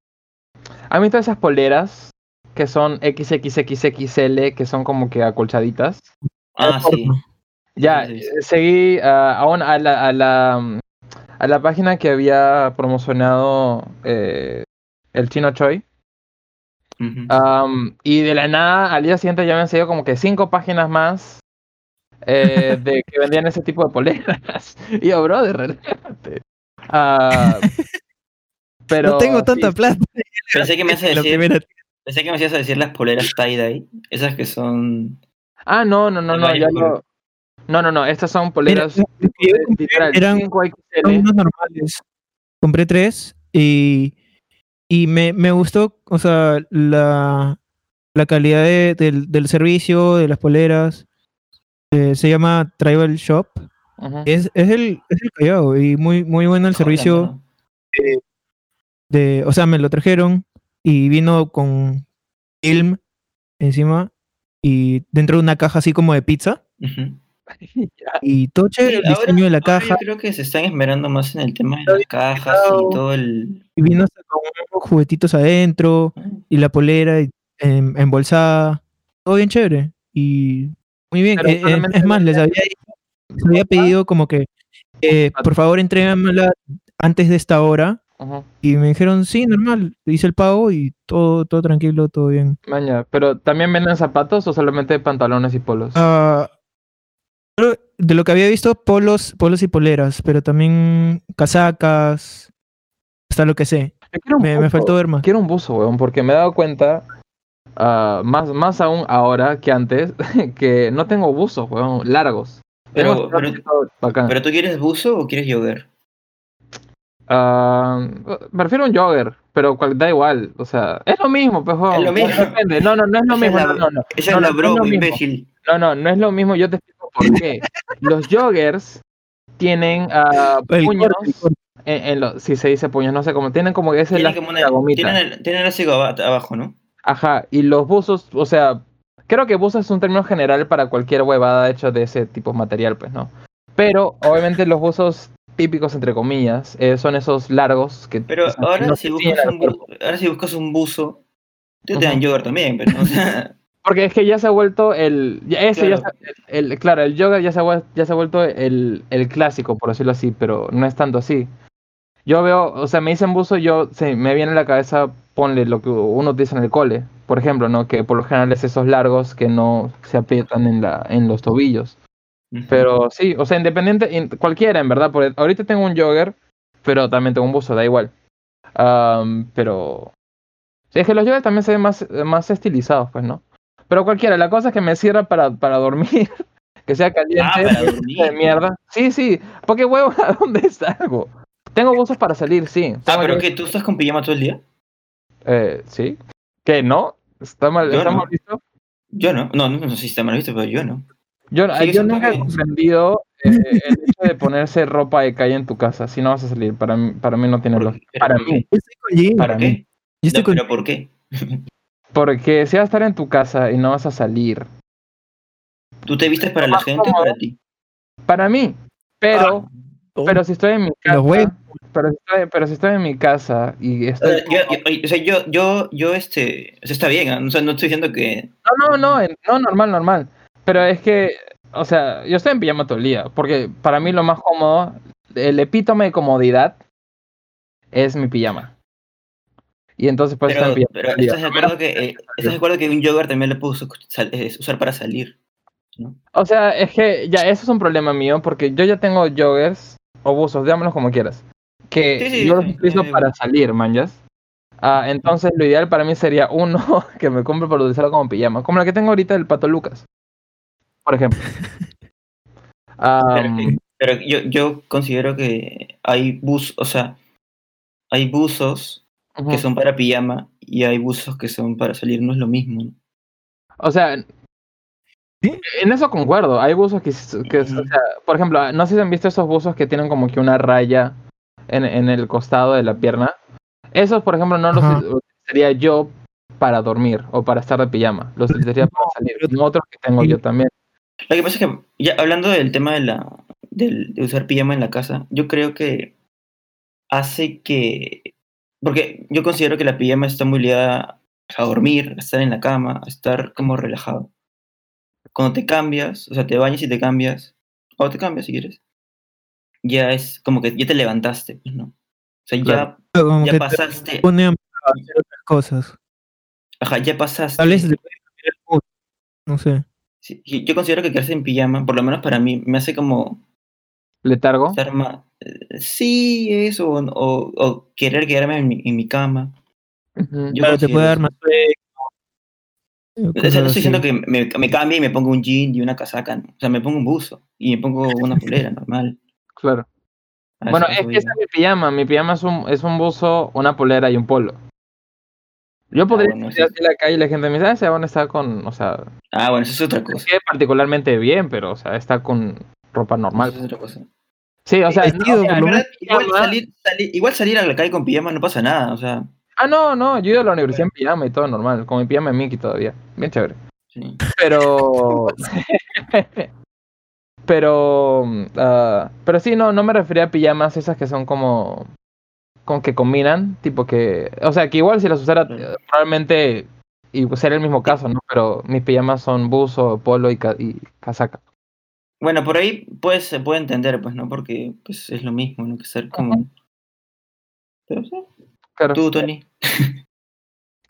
¿Han visto esas poleras que son XXXXL, que son como que acolchaditas? Ah, sí. Ya, Sí, sí, seguí ah, a, una- a la, a, la, a la página que había promocionado eh, el Chino Choi. Y de la nada, al día siguiente ya me han seguido como que cinco páginas más eh, de que vendían ese tipo de poleras. Y yo, brother, relájate. Ah, pero no tengo tanta sí, plata. Pensé que me ibas a decir, primera- pensé que me ibas a decir las poleras tie-dye, esas que son... Ah, no, no, no, no, ya lo... No, no, no, estas son poleras eran 5XL. Son unos normales. Compré tres y, y me, me gustó, o sea, la, la calidad de- del, del servicio, de las poleras. Eh, se llama Tribal Shop. Es, es el, es el Callao y muy, muy bueno el servicio. De, o sea, me lo trajeron y vino con film encima y dentro de una caja así como de pizza. Ujú. Y todo chévere, el Sí, ahora- diseño de la caja. Yo creo que se están esmerando más en el tema de las cajas y todo el... Y vino hasta con unos juguetitos adentro. y la polera y- em, embolsada, todo bien chévere y muy bien. Pero Eh, eh, es más, les había, les había pedido como que, eh, por favor, entrégamela antes de esta hora Ujú. y me dijeron, sí, normal, hice el pago y todo, todo tranquilo, todo bien. Maña, pero ¿también venden zapatos o solamente pantalones y polos? Ah, pero de lo que había visto, polos, polos y poleras, pero también casacas, hasta lo que sé. Me, me faltó ver más. Quiero un buzo, weón, porque me he dado cuenta, ah, más, más aún ahora que antes, que no tengo buzos, weón, largos. Pero- pero- shortcitos bacán. ¿Pero tú quieres buzo o quieres jogger? Ah, prefiero un jogger, pero cual- da igual, o sea, es lo mismo, pues, weón, Es lo mismo. depende. No, no, no es lo Esa es mismo, la- no, no, no. Esa es la no, no es broma, lo mismo. imbécil. No, no, no es lo mismo, yo te explico por qué. Los joggers tienen ah, puños, corte, el corte. en, en lo- si se dice puños, no sé cómo, tienen como ese Tienen elástico como de la una, gomita. tienen el, tienen el abajo, ¿no? Ajá, y los buzos, o sea, creo que buzo es un término general para cualquier huevada hecha de ese tipo de material, pues, ¿no? Pero, obviamente, los buzos típicos, entre comillas, eh, son esos largos que... Pero o sea, que ahora, no si se buscas un bu- cuerpo. ahora si buscas un buzo, te, te dan también, pero, ¿no? O sea, Porque es que ya se ha vuelto el. ya- ese ya Claro. se- el, el- claro, el yoga ya se ha, ya se ha vuelto el, el clásico, por decirlo así, pero no es tanto así. Yo veo, o sea, me dicen buzo, yo se me viene a la cabeza, ponle lo que uno utiliza en el cole, por ejemplo, ¿no? Que por lo general es esos largos que no se aprietan en, la, en los tobillos. Pero sí, o sea, independiente, in- cualquiera, en verdad, porque ahorita tengo un jogger, pero también tengo un buzo, da igual. Am, pero. es que los joggers también se ven más, más estilizados, pues, ¿no? Pero cualquiera, la cosa es que me sirva para, para dormir, que sea caliente, Ah, para de mierda. Sí, sí, porque huevo, ¿a dónde salgo? Tengo buzos para salir, sí. Ah, pero que-. ¿Tú estás con pijama todo el día? eh, sí. ¿Qué? ¿No? ¿Está mal, Yo está no. mal visto? Yo no. No, no, no sé si está mal visto, pero yo no. Yo, Sí, yo nunca he comprendido eh, el hecho de ponerse ropa de calle en tu casa si no vas a salir. Para mí, para mí no tiene ¿Por- lógica. Para mí. Yo estoy con Jim. Para ¿Por mí. qué? Yo estoy No, con pero ¿por qué? Porque si vas a estar en tu casa y no vas a salir. ¿Tú te vistes para la gente o para ti? Para mí. Pero, Oh, pero si estoy en mi casa. Pero si, estoy, pero si estoy en mi casa y O estoy. sea, yo, yo- o sea, yo, yo, yo, este, o sea, está bien, ¿ah? o sea, no estoy diciendo que, No, no, no, no, normal, normal. Pero es que, o sea, yo estoy en pijama todo el día. Porque para mí lo más cómodo, el epítome de comodidad es mi pijama. Y entonces pues pero, pijama. pero estás de acuerdo que, eh, estás de acuerdo que un jogger también le puedo usar para salir, ¿no? O sea, es que ya eso es un problema mío porque yo ya tengo joggers o buzos, digámoslo como quieras, que Sí, sí, yo los utilizo eh, para salir, manjas. Ah, entonces lo ideal para mí sería uno que me compre para utilizarlo como pijama, como la que tengo ahorita del Pato Lucas, por ejemplo. Pero yo, yo considero que hay bus, o sea, hay buzos que son para pijama y hay buzos que son para salir, no es lo mismo, ¿no? O sea, ¿Sí? en eso concuerdo. Hay buzos que, que o sea, por ejemplo, no sé si han visto esos buzos que tienen como que una raya en, en el costado de la pierna. Esos, por ejemplo, no los utilizaría yo para dormir o para estar de pijama. Los utilizaría para salir. pero- otros que tengo yo también. Lo que pasa es que, ya hablando del tema de, la, del- de usar pijama en la casa, yo creo que hace que. Porque yo considero que la pijama está muy ligada a dormir, a estar en la cama, a estar como relajado. Cuando te cambias, o sea, te bañas y te cambias, o te cambias si quieres, ya es como que ya te levantaste, pues, ¿no? O sea, Claro. como ya, ya te pasaste, pone a hacer otras cosas. ajá, ya pasaste. Tal vez te. No sé. Sí, yo considero que quedarse en pijama, por lo menos para mí, me hace como Letargo. más. eh, Sí, eso, o, o- o querer quedarme en mi, en mi cama. Ujú. Yo Claro, te puede dar más sueño. O sea, no estoy diciendo que me, me cambie y me ponga un jean y una casaca, ¿no? O sea, me pongo un buzo y me pongo una polera normal. Claro. Bueno, es que esa es mi pijama. Mi pijama es un, es un buzo, una polera y un polo. Yo podría bueno, salir sí. así a la calle y la gente me dice, ah, ese van está con, o sea, Ah, bueno, eso es otra no cosa. quede particularmente bien, pero, o sea, está con ropa normal. Es otra cosa. Sí, o sea, vestido, En verdad, igual, salir, salir- igual salir a la calle con pijama no pasa nada, o sea, Ah, no, no, yo he ido a la universidad en pijama y todo normal, con mi pijama de Mickey todavía. Bien chévere. sí. Pero. pero. ah, pero sí, no, no me refería a pijamas esas que son como. Con que combinan, tipo que. O sea, que igual si las usara, eh, probablemente. Y sería el mismo caso, ¿no? Pero mis pijamas son buzo, polo y, ca- y casaca. Bueno, por ahí pues, se puede entender, pues, ¿no? Porque pues, es lo mismo, ¿no? Que ser como... Pero sí. Claro. Tú, Tony.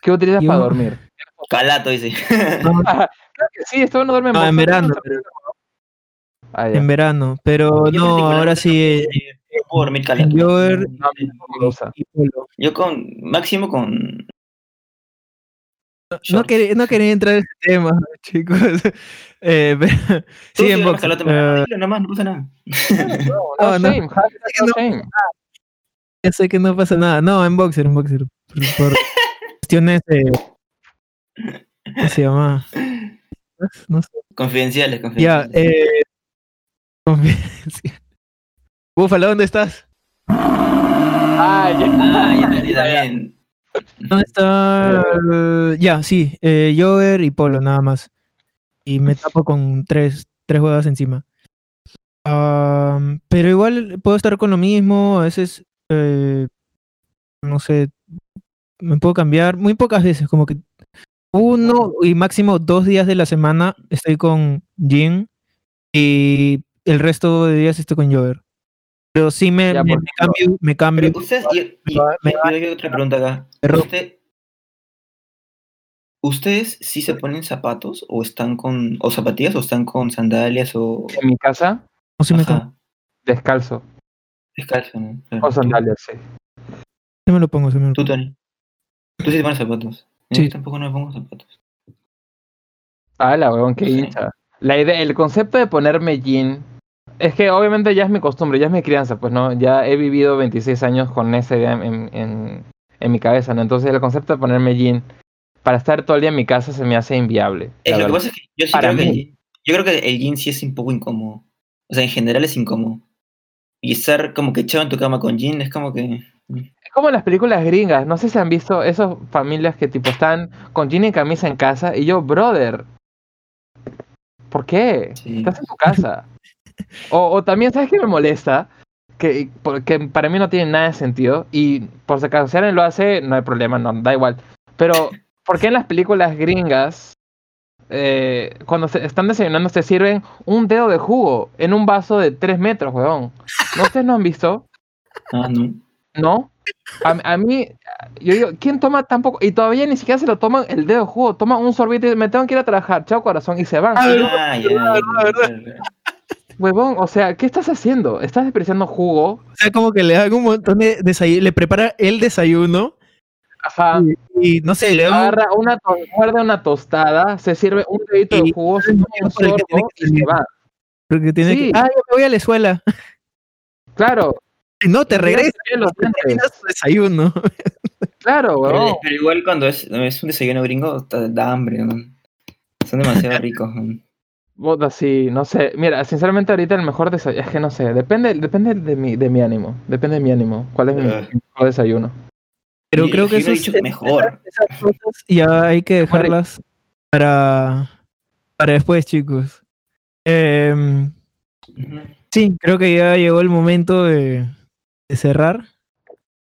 ¿Qué utilizas Yo- para dormir? Calato, dice. Claro que sí, esto no duerme No, en boxer, verano, Ah, en verano. Pero Yo no, ahora sí. eh, no puedo dormir calato. en jogger No. Yo con... Máximo con... No, quería, no quería entrar en ese tema, chicos. Eh, pero- sí, en calato, me eh, dilo nomás, no pasa nada. No, no, No, no. shame, hashtag no no. shame. Ya sé que no pasa nada. No, en boxer, en boxer. Por, por cuestiones de. ¿Cómo se llama? No sé. Confidenciales, Ya, confidenciales. eh. confidencia. Búfalo, ¿dónde estás? Ah, ya. Ah, ya entendí también. ¿Dónde está? Ya, sí. Eh, jogger y polo, nada más. Y me tapo con tres, tres huevas encima. Am, pero igual puedo estar con lo mismo. A veces. eh, no sé. Me puedo cambiar. Muy pocas veces, como que. uno y máximo dos días de la semana estoy con Jin y el resto de días estoy con Jover. Pero sí me, Ya, me, me cambio, me cambio. Pero ustedes, y, y- me hay otra pregunta acá. Usted- ¿Ustedes sí se ponen zapatos o están con, o zapatillas o están con sandalias o En mi casa, o sí me, descalzo. descalzo, ¿no? Claro. O sandalias, sí. Sí me lo pongo, sí me lo Tú, pongo. Tony. Tú sí te pones zapatos. Yo Sí. tampoco no me pongo zapatos. Ah, la weón, qué Sí. hincha. La idea, el concepto de ponerme jean, es que obviamente ya es mi costumbre, ya es mi crianza, pues no, ya he vivido 26 años con esa idea en, en, en mi cabeza, ¿no? Entonces el concepto de ponerme jean para estar todo el día en mi casa se me hace inviable. La lo que pasa es que yo sí Para creo que, el mí. jean- yo creo que el jean sí es un poco incómodo. O sea, en general es incómodo. Y estar como que echado en tu cama con jean es como que... Es como en las películas gringas, no sé si han visto esas familias que tipo están con jean y camisa en casa y yo, brother, ¿por qué? Sí. Estás en tu casa. O, o también, ¿sabes qué me molesta? Que, porque para mí no tiene nada de sentido y por si acaso si alguien lo hace, no hay problema, no, da igual. Pero, ¿por qué en las películas gringas, eh, cuando se están desayunando, se sirven un dedo de jugo en un vaso de 3 metros, weón? ¿No ustedes no han visto? Ah, no. ¿No? A, a mí, yo digo, ¿quién toma tampoco? Y todavía ni siquiera se lo toman el dedo de jugo, toman un sorbito y me tengo que ir a trabajar, chao corazón, y se van. Ah, Y yo, Ah, ya, ya, ya, ya. Huevón, o sea, ¿qué estás haciendo? ¿Estás despreciando jugo? O sea, como que le dan un montón de desayuno, le prepara el desayuno Ajá. y no sé, le dan un- Agarra una, to- muerde una tostada, se sirve un dedito de jugo, se un por el que tiene sorbo que y se va. porque tiene Sí. que, ah, yo me voy a la escuela. Claro. Y no, te regresas, terminas tu desayuno. Claro, Pero, huevón. pero igual cuando es, es un desayuno gringo, te da hambre, ¿no? Son demasiado ricos. ¿no? Vos así, no sé. Mira, sinceramente ahorita el mejor desayuno, es que no sé, depende, depende de mi, de mi ánimo. Depende de mi ánimo. ¿Cuál es mi Ah. mejor desayuno? Pero creo que eso que mejor. esas cosas ya hay que dejarlas para, para después, chicos. Em, sí, creo que ya llegó el momento de, de cerrar.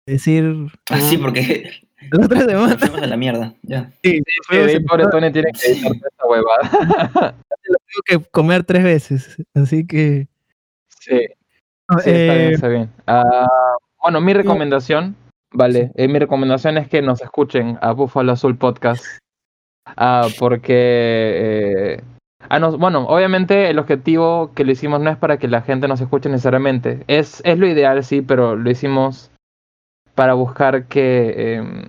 Decir Ah, sí, porque la otra semana. nos fuimos a la mierda. Ya. Sí, Sí, de ahí pobre Tony tiene que editar esta huevada. tengo que comer tres veces. Así que. Sí. Sí, está eh, bien, está bien. Ah, bueno, mi recomendación, vale, eh, mi recomendación es que nos escuchen a Buffalo Azul Podcast. Ah, porque, eh, ah, no, bueno, obviamente el objetivo que lo hicimos no es para que la gente nos escuche necesariamente. Es, es lo ideal, sí, pero lo hicimos para buscar que em,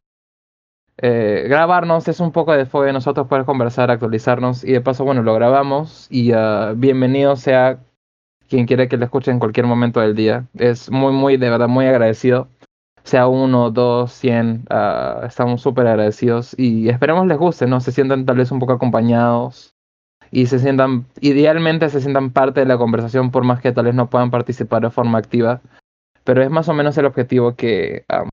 eh, grabarnos es un poco de fuego nosotros poder conversar, actualizarnos y de paso, bueno, lo grabamos y ah, bienvenido sea quien quiera que lo escuche en cualquier momento del día. Es muy, muy, de verdad, muy agradecido. Sea uno, dos, cien, ah, estamos súper agradecidos y esperemos les guste, ¿no? Se sientan tal vez un poco acompañados y se sientan, idealmente se sientan parte de la conversación por más que tal vez no puedan participar de forma activa. Pero es más o menos el objetivo que, ah,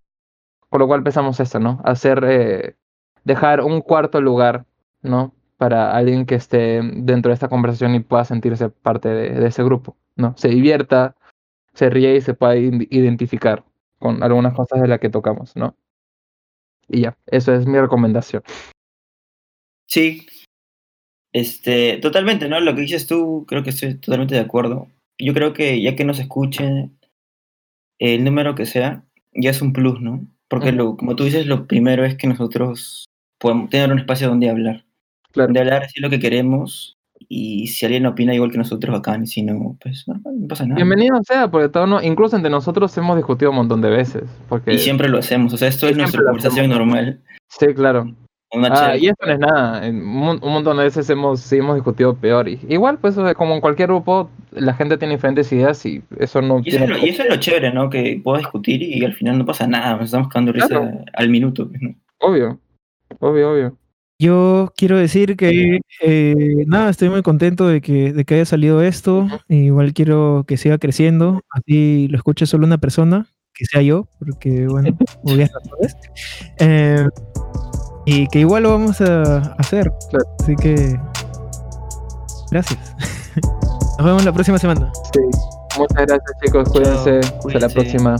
con lo cual pensamos esto, ¿no? Hacer, eh, dejar un cuarto lugar, ¿no? Para alguien que esté dentro de esta conversación y pueda sentirse parte de, ese grupo, ¿no? Se divierta, se ríe y se pueda identificar con algunas cosas de las que tocamos, ¿no? Y ya, eso es mi recomendación. Sí. Este, totalmente, ¿no? Lo que dices tú, creo que estoy totalmente de acuerdo. Yo creo que ya que nos escuchen, el número que sea, ya es un plus, ¿no? Porque lo, como tú dices, lo primero es que nosotros podemos tener un espacio donde hablar. Claro. Donde hablar, decir lo que queremos. Y si alguien opina igual que nosotros acá, y si no, pues no, no pasa nada. Bienvenido sea, porque todo no- incluso entre nosotros hemos discutido un montón de veces. Porque, Y siempre lo hacemos. O sea, esto es nuestra conversación normal. Sí, claro. Ah, y eso no es nada. en Un, un montón de veces hemos, sí hemos discutido peor. Y, igual, pues, o sea, como en cualquier grupo, la gente tiene diferentes ideas y eso no Y eso, tiene. es lo, y eso es lo chévere, ¿no? Que puedo discutir y al final no pasa nada. Nos estamos cagando risa Claro. al minuto. pues, ¿no? Obvio. Obvio, obvio. Yo quiero decir que eh, nada, estoy muy contento de que, de que haya salido esto. Igual quiero que siga creciendo. Así lo escuche solo una persona, que sea yo, porque bueno, voy a estar. Eh, y que igual lo vamos a hacer. Claro. Así que gracias. Nos vemos la próxima semana. Sí. Muchas gracias, chicos. Cuídense. Chao, Hasta la próxima.